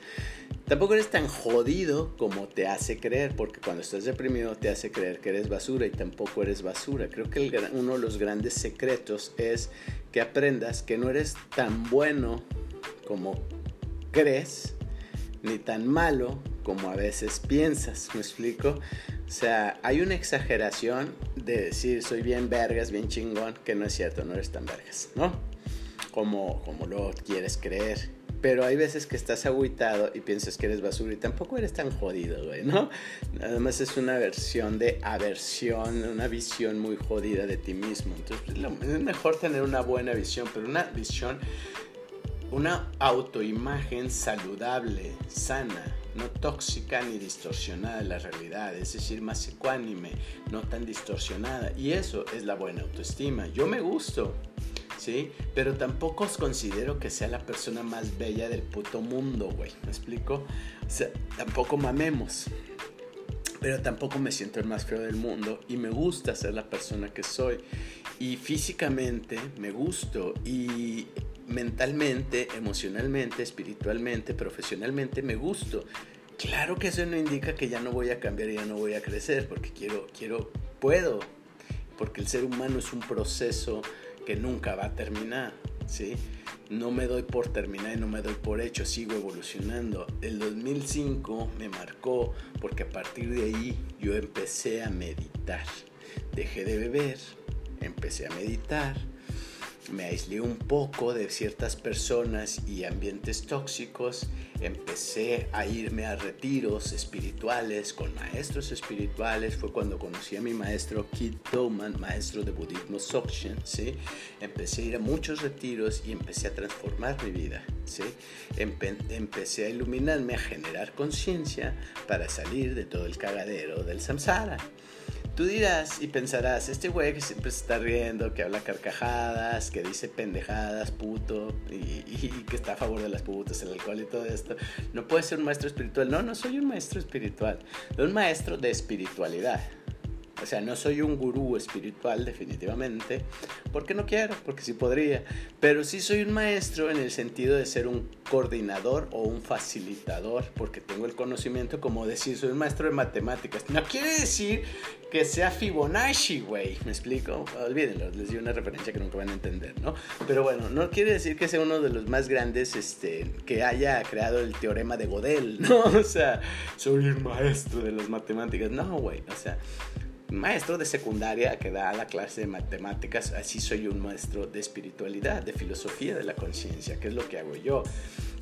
Tampoco eres tan jodido como te hace creer, porque cuando estás deprimido te hace creer que eres basura y tampoco eres basura. Creo que uno de los grandes secretos es que aprendas que no eres tan bueno como crees, ni tan malo como a veces piensas, ¿me explico? O sea, hay una exageración de decir soy bien vergas, bien chingón, que no es cierto, no eres tan vergas, ¿no? Como, como lo quieres creer pero hay veces que estás agüitado y piensas que eres basura y tampoco eres tan jodido, güey, ¿no? Nada más es una versión de aversión, una visión muy jodida de ti mismo. Entonces es mejor tener una buena visión, pero una visión, una autoimagen saludable, sana, no tóxica ni distorsionada de la realidad, es decir, más ecuánime, no tan distorsionada. Y eso es la buena autoestima. Yo me gusto, ¿sí? Pero tampoco os considero que sea la persona más bella del puto mundo, güey. ¿Me explico? O sea, tampoco mamemos. Pero tampoco me siento el más feo del mundo y me gusta ser la persona que soy. Y físicamente me gusto y mentalmente, emocionalmente, espiritualmente, profesionalmente me gusto. Claro que eso no indica que ya no voy a cambiar y ya no voy a crecer, porque quiero, quiero, puedo, porque el ser humano es un proceso que nunca va a terminar, ¿sí? No me doy por terminar y no me doy por hecho, sigo evolucionando. El 2005 me marcó porque a partir de ahí yo empecé a meditar. Dejé de beber, empecé a meditar, me aislé un poco de ciertas personas y ambientes tóxicos, empecé a irme a retiros espirituales con maestros espirituales, fue cuando conocí a mi maestro Kid Doman, maestro de budismo Sokshen, ¿sí? Empecé a ir a muchos retiros y empecé a transformar mi vida, ¿sí? empecé a iluminarme, a generar conciencia para salir de todo el cagadero del samsara. Tú dirás y pensarás, este güey que siempre se está riendo, que habla carcajadas, que dice pendejadas, puto, y, que está a favor de las putas, el alcohol y todo esto, no puede ser un maestro espiritual. No, no soy un maestro espiritual, soy un maestro de espiritualidad. O sea, no soy un gurú espiritual definitivamente, porque no quiero, porque sí podría, pero sí soy un maestro en el sentido de ser un coordinador o un facilitador, porque tengo el conocimiento como decir, soy un maestro de matemáticas. No quiere decir que sea Fibonacci, güey, ¿me explico? Olvídenlo, les di una referencia que nunca van a entender, ¿no? Pero bueno, no quiere decir que sea uno de los más grandes este, que haya creado el teorema de Godel, ¿no? O sea, soy un maestro de las matemáticas. No, güey, o sea maestro de secundaria que da la clase de matemáticas, así soy un maestro de espiritualidad, de filosofía de la conciencia, que es lo que hago yo.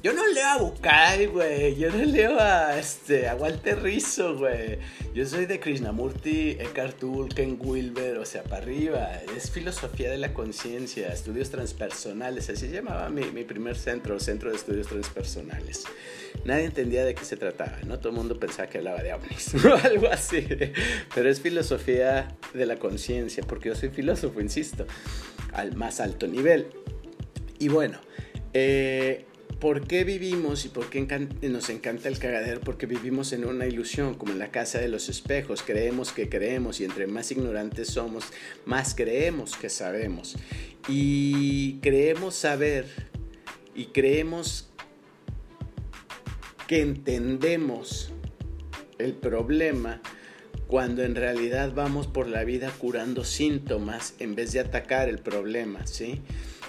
Yo no leo a Bukai, güey. Yo no leo a, este, a Walter Rizzo, güey. Yo soy de Krishnamurti, Eckhart Tolle, Ken Wilber, o sea, para arriba. Es filosofía de la conciencia, estudios transpersonales. Así se llamaba mi, mi, primer centro, Centro de Estudios Transpersonales. Nadie entendía de qué se trataba, ¿no? Todo el mundo pensaba que hablaba de ovnis o algo así. Pero es filosofía de la conciencia, porque yo soy filósofo, insisto, al más alto nivel. Y bueno, eh ¿por qué vivimos y por qué nos encanta el cagadero? Porque vivimos en una ilusión, como en la casa de los espejos. Creemos que creemos y entre más ignorantes somos, más creemos que sabemos. Y creemos saber y creemos que entendemos el problema cuando en realidad vamos por la vida curando síntomas en vez de atacar el problema, ¿sí?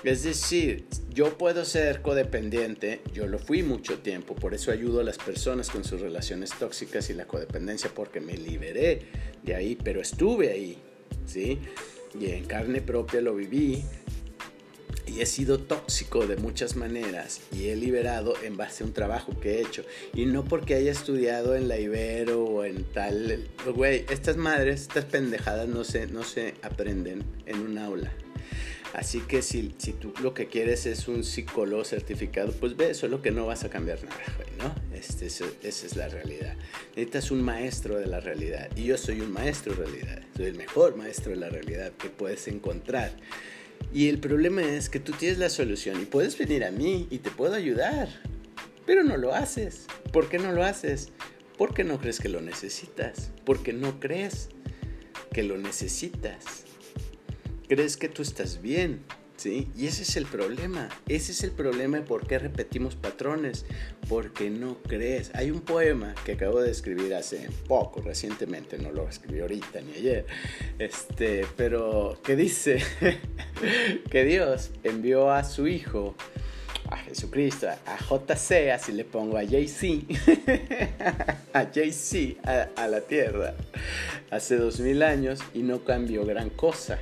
Es decir, yo puedo ser codependiente, yo lo fui mucho tiempo, por eso ayudo a las personas con sus relaciones tóxicas y la codependencia porque me liberé de ahí, pero estuve ahí, ¿sí? Y en carne propia lo viví y he sido tóxico de muchas maneras y he liberado en base a un trabajo que he hecho. Y no porque haya estudiado en la Ibero o en tal... Güey, estas madres, estas pendejadas no se, no se aprenden en un aula. Así que si, si tú lo que quieres es un psicólogo certificado, pues ve, solo que no vas a cambiar nada, güey, ¿no? Este, esa es la realidad. Necesitas un maestro de la realidad. Y yo soy un maestro de realidad. Soy el mejor maestro de la realidad que puedes encontrar. Y el problema es que tú tienes la solución y puedes venir a mí y te puedo ayudar, pero no lo haces. ¿Por qué no lo haces? Porque no crees que lo necesitas, porque no crees que lo necesitas. Crees que tú estás bien, ¿sí? Y ese es el problema. Ese es el problema de por qué repetimos patrones. Porque no crees. Hay un poema que acabo de escribir hace poco, recientemente, no lo escribí ahorita ni ayer, este, pero que dice que Dios envió a su Hijo a Jesucristo, a JC, así le pongo a JC, a JC, a, a, la tierra, hace dos mil años y no cambió gran cosa.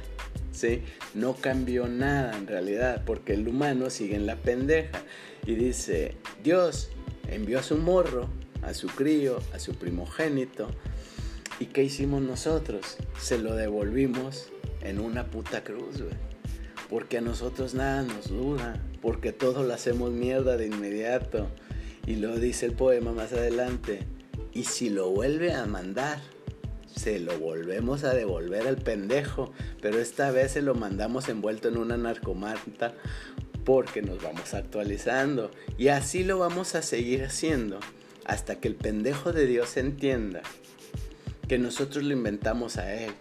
¿Sí? No cambió nada en realidad, porque el humano sigue en la pendeja. Y dice, Dios envió a su morro, a su crío, a su primogénito. ¿Y qué hicimos nosotros? Se lo devolvimos en una puta cruz, Porque a nosotros nada nos dura, porque todo lo hacemos mierda de inmediato. Y lo dice el poema más adelante. Y si lo vuelve a mandar, se lo volvemos a devolver al pendejo, pero esta vez se lo mandamos envuelto en una narcomanta porque nos vamos actualizando y así lo vamos a seguir haciendo hasta que el pendejo de Dios entienda que nosotros lo inventamos a él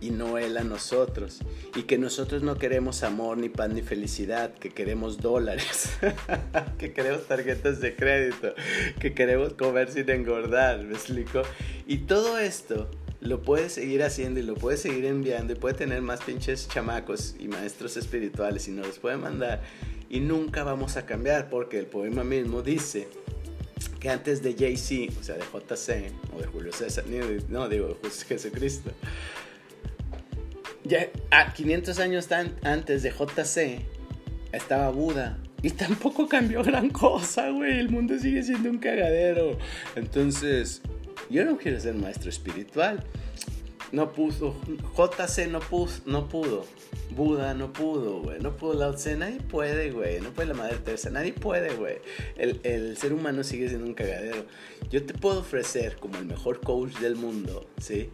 y no él a nosotros y que nosotros no queremos amor ni paz ni felicidad, que queremos dólares, que queremos tarjetas de crédito, que queremos comer sin engordar, ¿me explico? Y todo esto lo puede seguir haciendo y lo puede seguir enviando y puede tener más pinches chamacos y maestros espirituales y nos los puede mandar y nunca vamos a cambiar porque el poema mismo dice que antes de JC, o sea, de JC o de Julio César, no digo Jesucristo, ya a 500 años antes de JC estaba Buda y tampoco cambió gran cosa, güey. El mundo sigue siendo un cagadero. Entonces, yo no quiero ser maestro espiritual. No pudo. JC no, pudo, no pudo. Buda no pudo, güey. No pudo Lao Tse. Nadie puede, güey. No puede la Madre Teresa. Nadie puede, güey. El, el, ser humano sigue siendo un cagadero. Yo te puedo ofrecer como el mejor coach del mundo, ¿sí?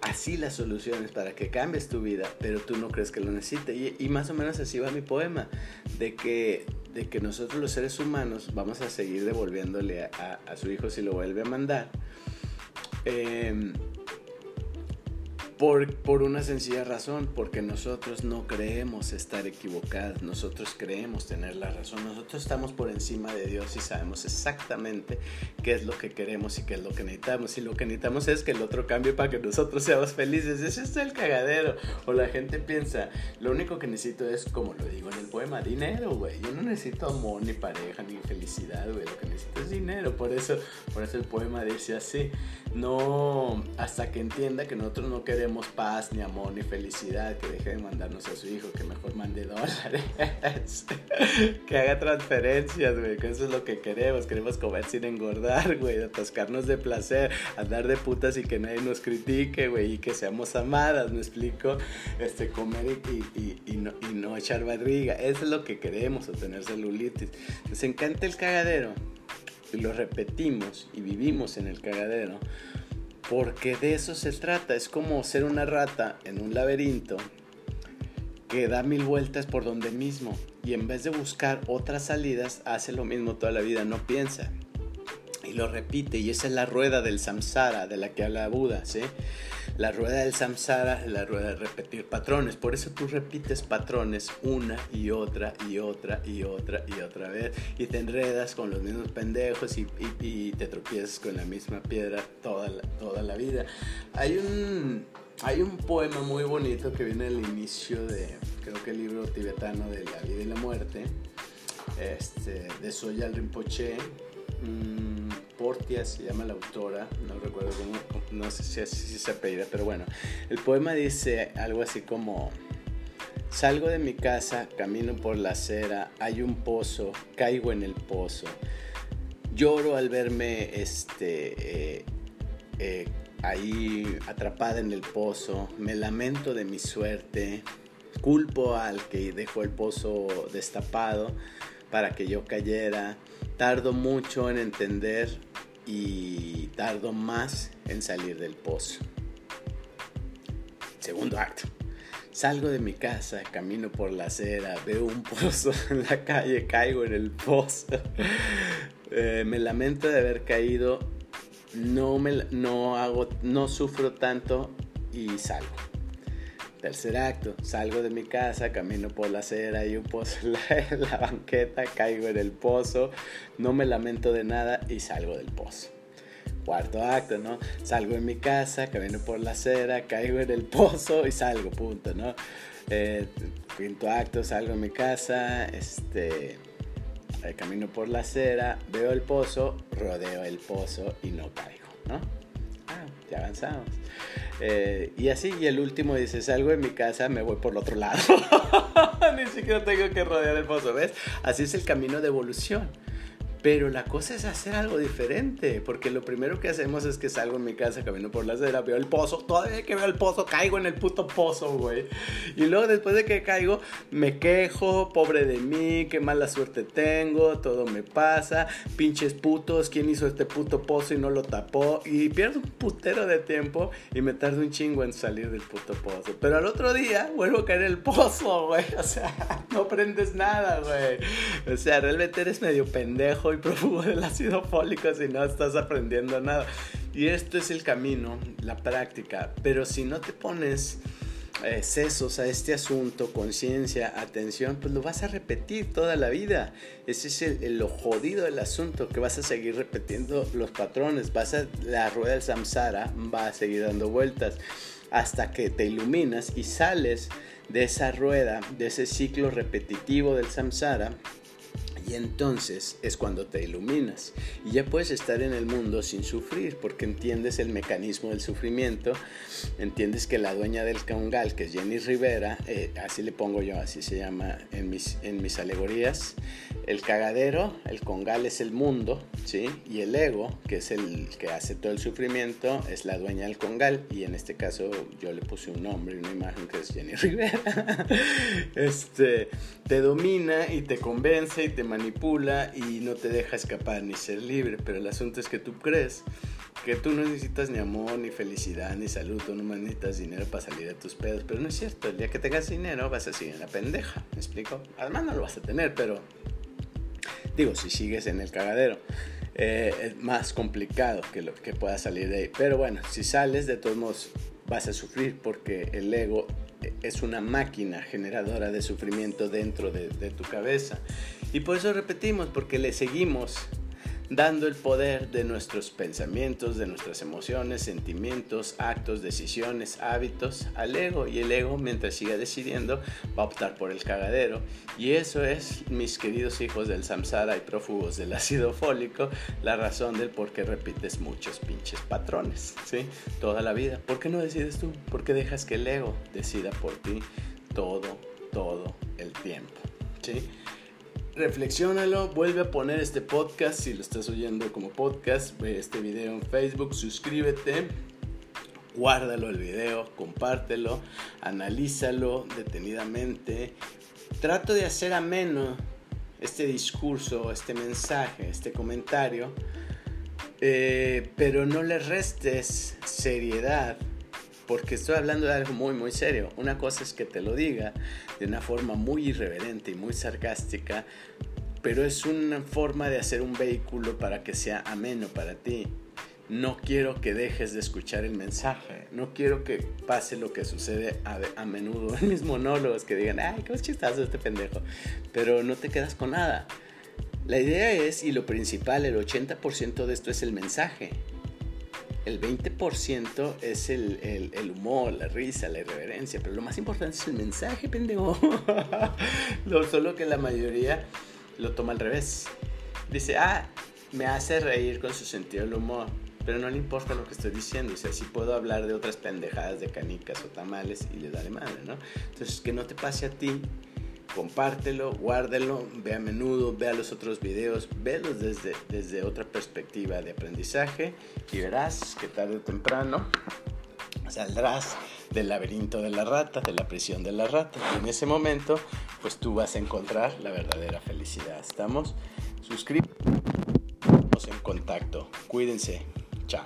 Así las soluciones para que cambies tu vida, pero tú no crees que lo necesites. Y, y más o menos así va mi poema. De que de que nosotros los seres humanos vamos a seguir devolviéndole a, a su hijo si lo vuelve a mandar eh, por, por, una sencilla razón, porque nosotros no creemos estar equivocados, nosotros creemos tener la razón, nosotros estamos por encima de Dios y sabemos exactamente qué es lo que queremos y qué es lo que necesitamos. Y lo que necesitamos es que el otro cambie para que nosotros seamos felices. Ese es el cagadero. O la gente piensa, lo único que necesito es, como lo digo en el poema, dinero, güey. Yo no necesito amor, ni pareja, ni felicidad, güey. Lo que necesito es dinero. Por eso, por eso el poema dice así. No, hasta que entienda que nosotros no queremos paz, ni amor, ni felicidad, que deje de mandarnos a su hijo, que mejor mande dólares, que haga transferencias, güey, que eso es lo que queremos, queremos comer sin engordar, güey, atascarnos de placer, andar de putas y que nadie nos critique, güey, y que seamos amadas, me explico, este, comer y, no, y no echar barriga, eso es lo que queremos, obtener celulitis. Nos encanta el cagadero y lo repetimos y vivimos en el cagadero porque de eso se trata. Es como ser una rata en un laberinto que da mil vueltas por donde mismo y en vez de buscar otras salidas hace lo mismo toda la vida, no piensa. Y lo repite y esa es la rueda del samsara de la que habla Buda, ¿sí? La rueda del samsara es la rueda de repetir patrones. Por eso tú repites patrones una y otra y otra y otra y otra vez. Y te enredas con los mismos pendejos y, te tropiezas con la misma piedra toda la, toda la vida. Hay un, hay un poema muy bonito que viene al inicio de, creo que el libro tibetano de la vida y la muerte, este, de Soyal Rinpoche. Mm, Portia se llama la autora, no recuerdo cómo, no sé si, si se apellida, pero bueno, el poema dice algo así como, salgo de mi casa, camino por la acera, hay un pozo, caigo en el pozo, lloro al verme este, eh, eh, ahí atrapada en el pozo, me lamento de mi suerte, culpo al que dejó el pozo destapado para que yo cayera, tardo mucho en entender y tardo más en salir del pozo. Segundo acto. Salgo de mi casa, camino por la acera, veo un pozo en la calle, caigo en el pozo. Eh, me lamento de haber caído, no, me, no, hago, no sufro tanto y salgo. Tercer acto, salgo de mi casa, camino por la acera, y un pozo en la, banqueta, caigo en el pozo, no me lamento de nada y salgo del pozo. Cuarto acto, ¿no? Salgo de mi casa, camino por la acera, caigo en el pozo y salgo, punto, ¿no? Eh, quinto acto, salgo de mi casa, este, eh, camino por la acera, veo el pozo, rodeo el pozo y no caigo, ¿no? Ah, ya avanzamos. Eh, y así, y el último dice, salgo de mi casa, me voy por el otro lado. Ni siquiera tengo que rodear el pozo, ¿ves? Así es el camino de evolución. Pero la cosa es hacer algo diferente, porque lo primero que hacemos es que salgo en mi casa, camino por la acera, veo el pozo, todavía que veo el pozo, caigo en el puto pozo, güey. Y luego después de que caigo, me quejo, pobre de mí, qué mala suerte tengo, todo me pasa, pinches putos, ¿quién hizo este puto pozo y no lo tapó? Y pierdo un putero de tiempo y me tardo un chingo en salir del puto pozo. Pero al otro día vuelvo a caer en el pozo, güey. O sea, no aprendes nada, güey. O sea, realmente eres medio pendejo prófugo del ácido fólico si no estás aprendiendo nada. Y esto es el camino, la práctica. Pero si no te pones eh, sesos a este asunto, conciencia, atención, pues lo vas a repetir toda la vida. Ese es el, lo jodido del asunto, que vas a seguir repitiendo los patrones. Vas a, la rueda del samsara va a seguir dando vueltas hasta que te iluminas y sales de esa rueda, de ese ciclo repetitivo del samsara y entonces es cuando te iluminas y ya puedes estar en el mundo sin sufrir porque entiendes el mecanismo del sufrimiento, entiendes que la dueña del congal, que es Jenny Rivera, eh, así le pongo yo, así se llama en mis, en mis alegorías, el cagadero, el congal es el mundo, ¿sí? Y el ego, que es el que hace todo el sufrimiento, es la dueña del congal y en este caso yo le puse un nombre una imagen que es Jenny Rivera. este, te domina y te convence y te manipula y no te deja escapar ni ser libre, pero el asunto es que tú crees que tú no necesitas ni amor, ni felicidad, ni salud, tú no necesitas dinero para salir de tus pedos, pero no es cierto, el día que tengas dinero vas a seguir en la pendeja, ¿me explico? Además no lo vas a tener, pero digo, si sigues en el cagadero. Eh, es más complicado que lo que puedas salir de ahí. Pero bueno, si sales, de todos modos vas a sufrir porque el ego es una máquina generadora de sufrimiento dentro de, tu cabeza. Y por eso repetimos, porque le seguimos dando el poder de nuestros pensamientos, de nuestras emociones, sentimientos, actos, decisiones, hábitos al ego. Y el ego, mientras siga decidiendo, va a optar por el cagadero. Y eso es, mis queridos hijos del samsara y prófugos del ácido fólico, la razón del por qué repites muchos pinches patrones, ¿sí? Toda la vida. ¿Por qué no decides tú? ¿Por qué dejas que el ego decida por ti todo, todo el tiempo? ¿Sí? Reflexiónalo, vuelve a poner este podcast si lo estás oyendo como podcast, ve este video en Facebook, suscríbete, guárdalo el video, compártelo, analízalo detenidamente. Trato de hacer ameno este discurso, este mensaje, este comentario, eh, pero no le restes seriedad porque estoy hablando de algo muy, muy serio. Una cosa es que te lo diga de una forma muy irreverente y muy sarcástica, pero es una forma de hacer un vehículo para que sea ameno para ti. No quiero que dejes de escuchar el mensaje. No quiero que pase lo que sucede a, menudo en mis monólogos, que digan, ay, qué chistazo este pendejo. Pero no te quedas con nada. La idea es, y lo principal, el 80% de esto es el mensaje. El 20% es el, el, humor, la risa, la irreverencia, pero lo más importante es el mensaje, pendejo. solo que la mayoría lo toma al revés. Dice, ah, me hace reír con su sentido del humor, pero no le importa lo que estoy diciendo. O sea, si puedo hablar de otras pendejadas de canicas o tamales y le daré madre, ¿no? Entonces, que no te pase a ti, compártelo, guárdelo, ve a menudo, vea los otros videos, velos desde, desde otra perspectiva de aprendizaje y verás que tarde o temprano saldrás del laberinto de la rata, de la prisión de la rata. Y en ese momento, pues tú vas a encontrar la verdadera felicidad. ¿Estamos? Suscríbete. en contacto. Cuídense. Chao.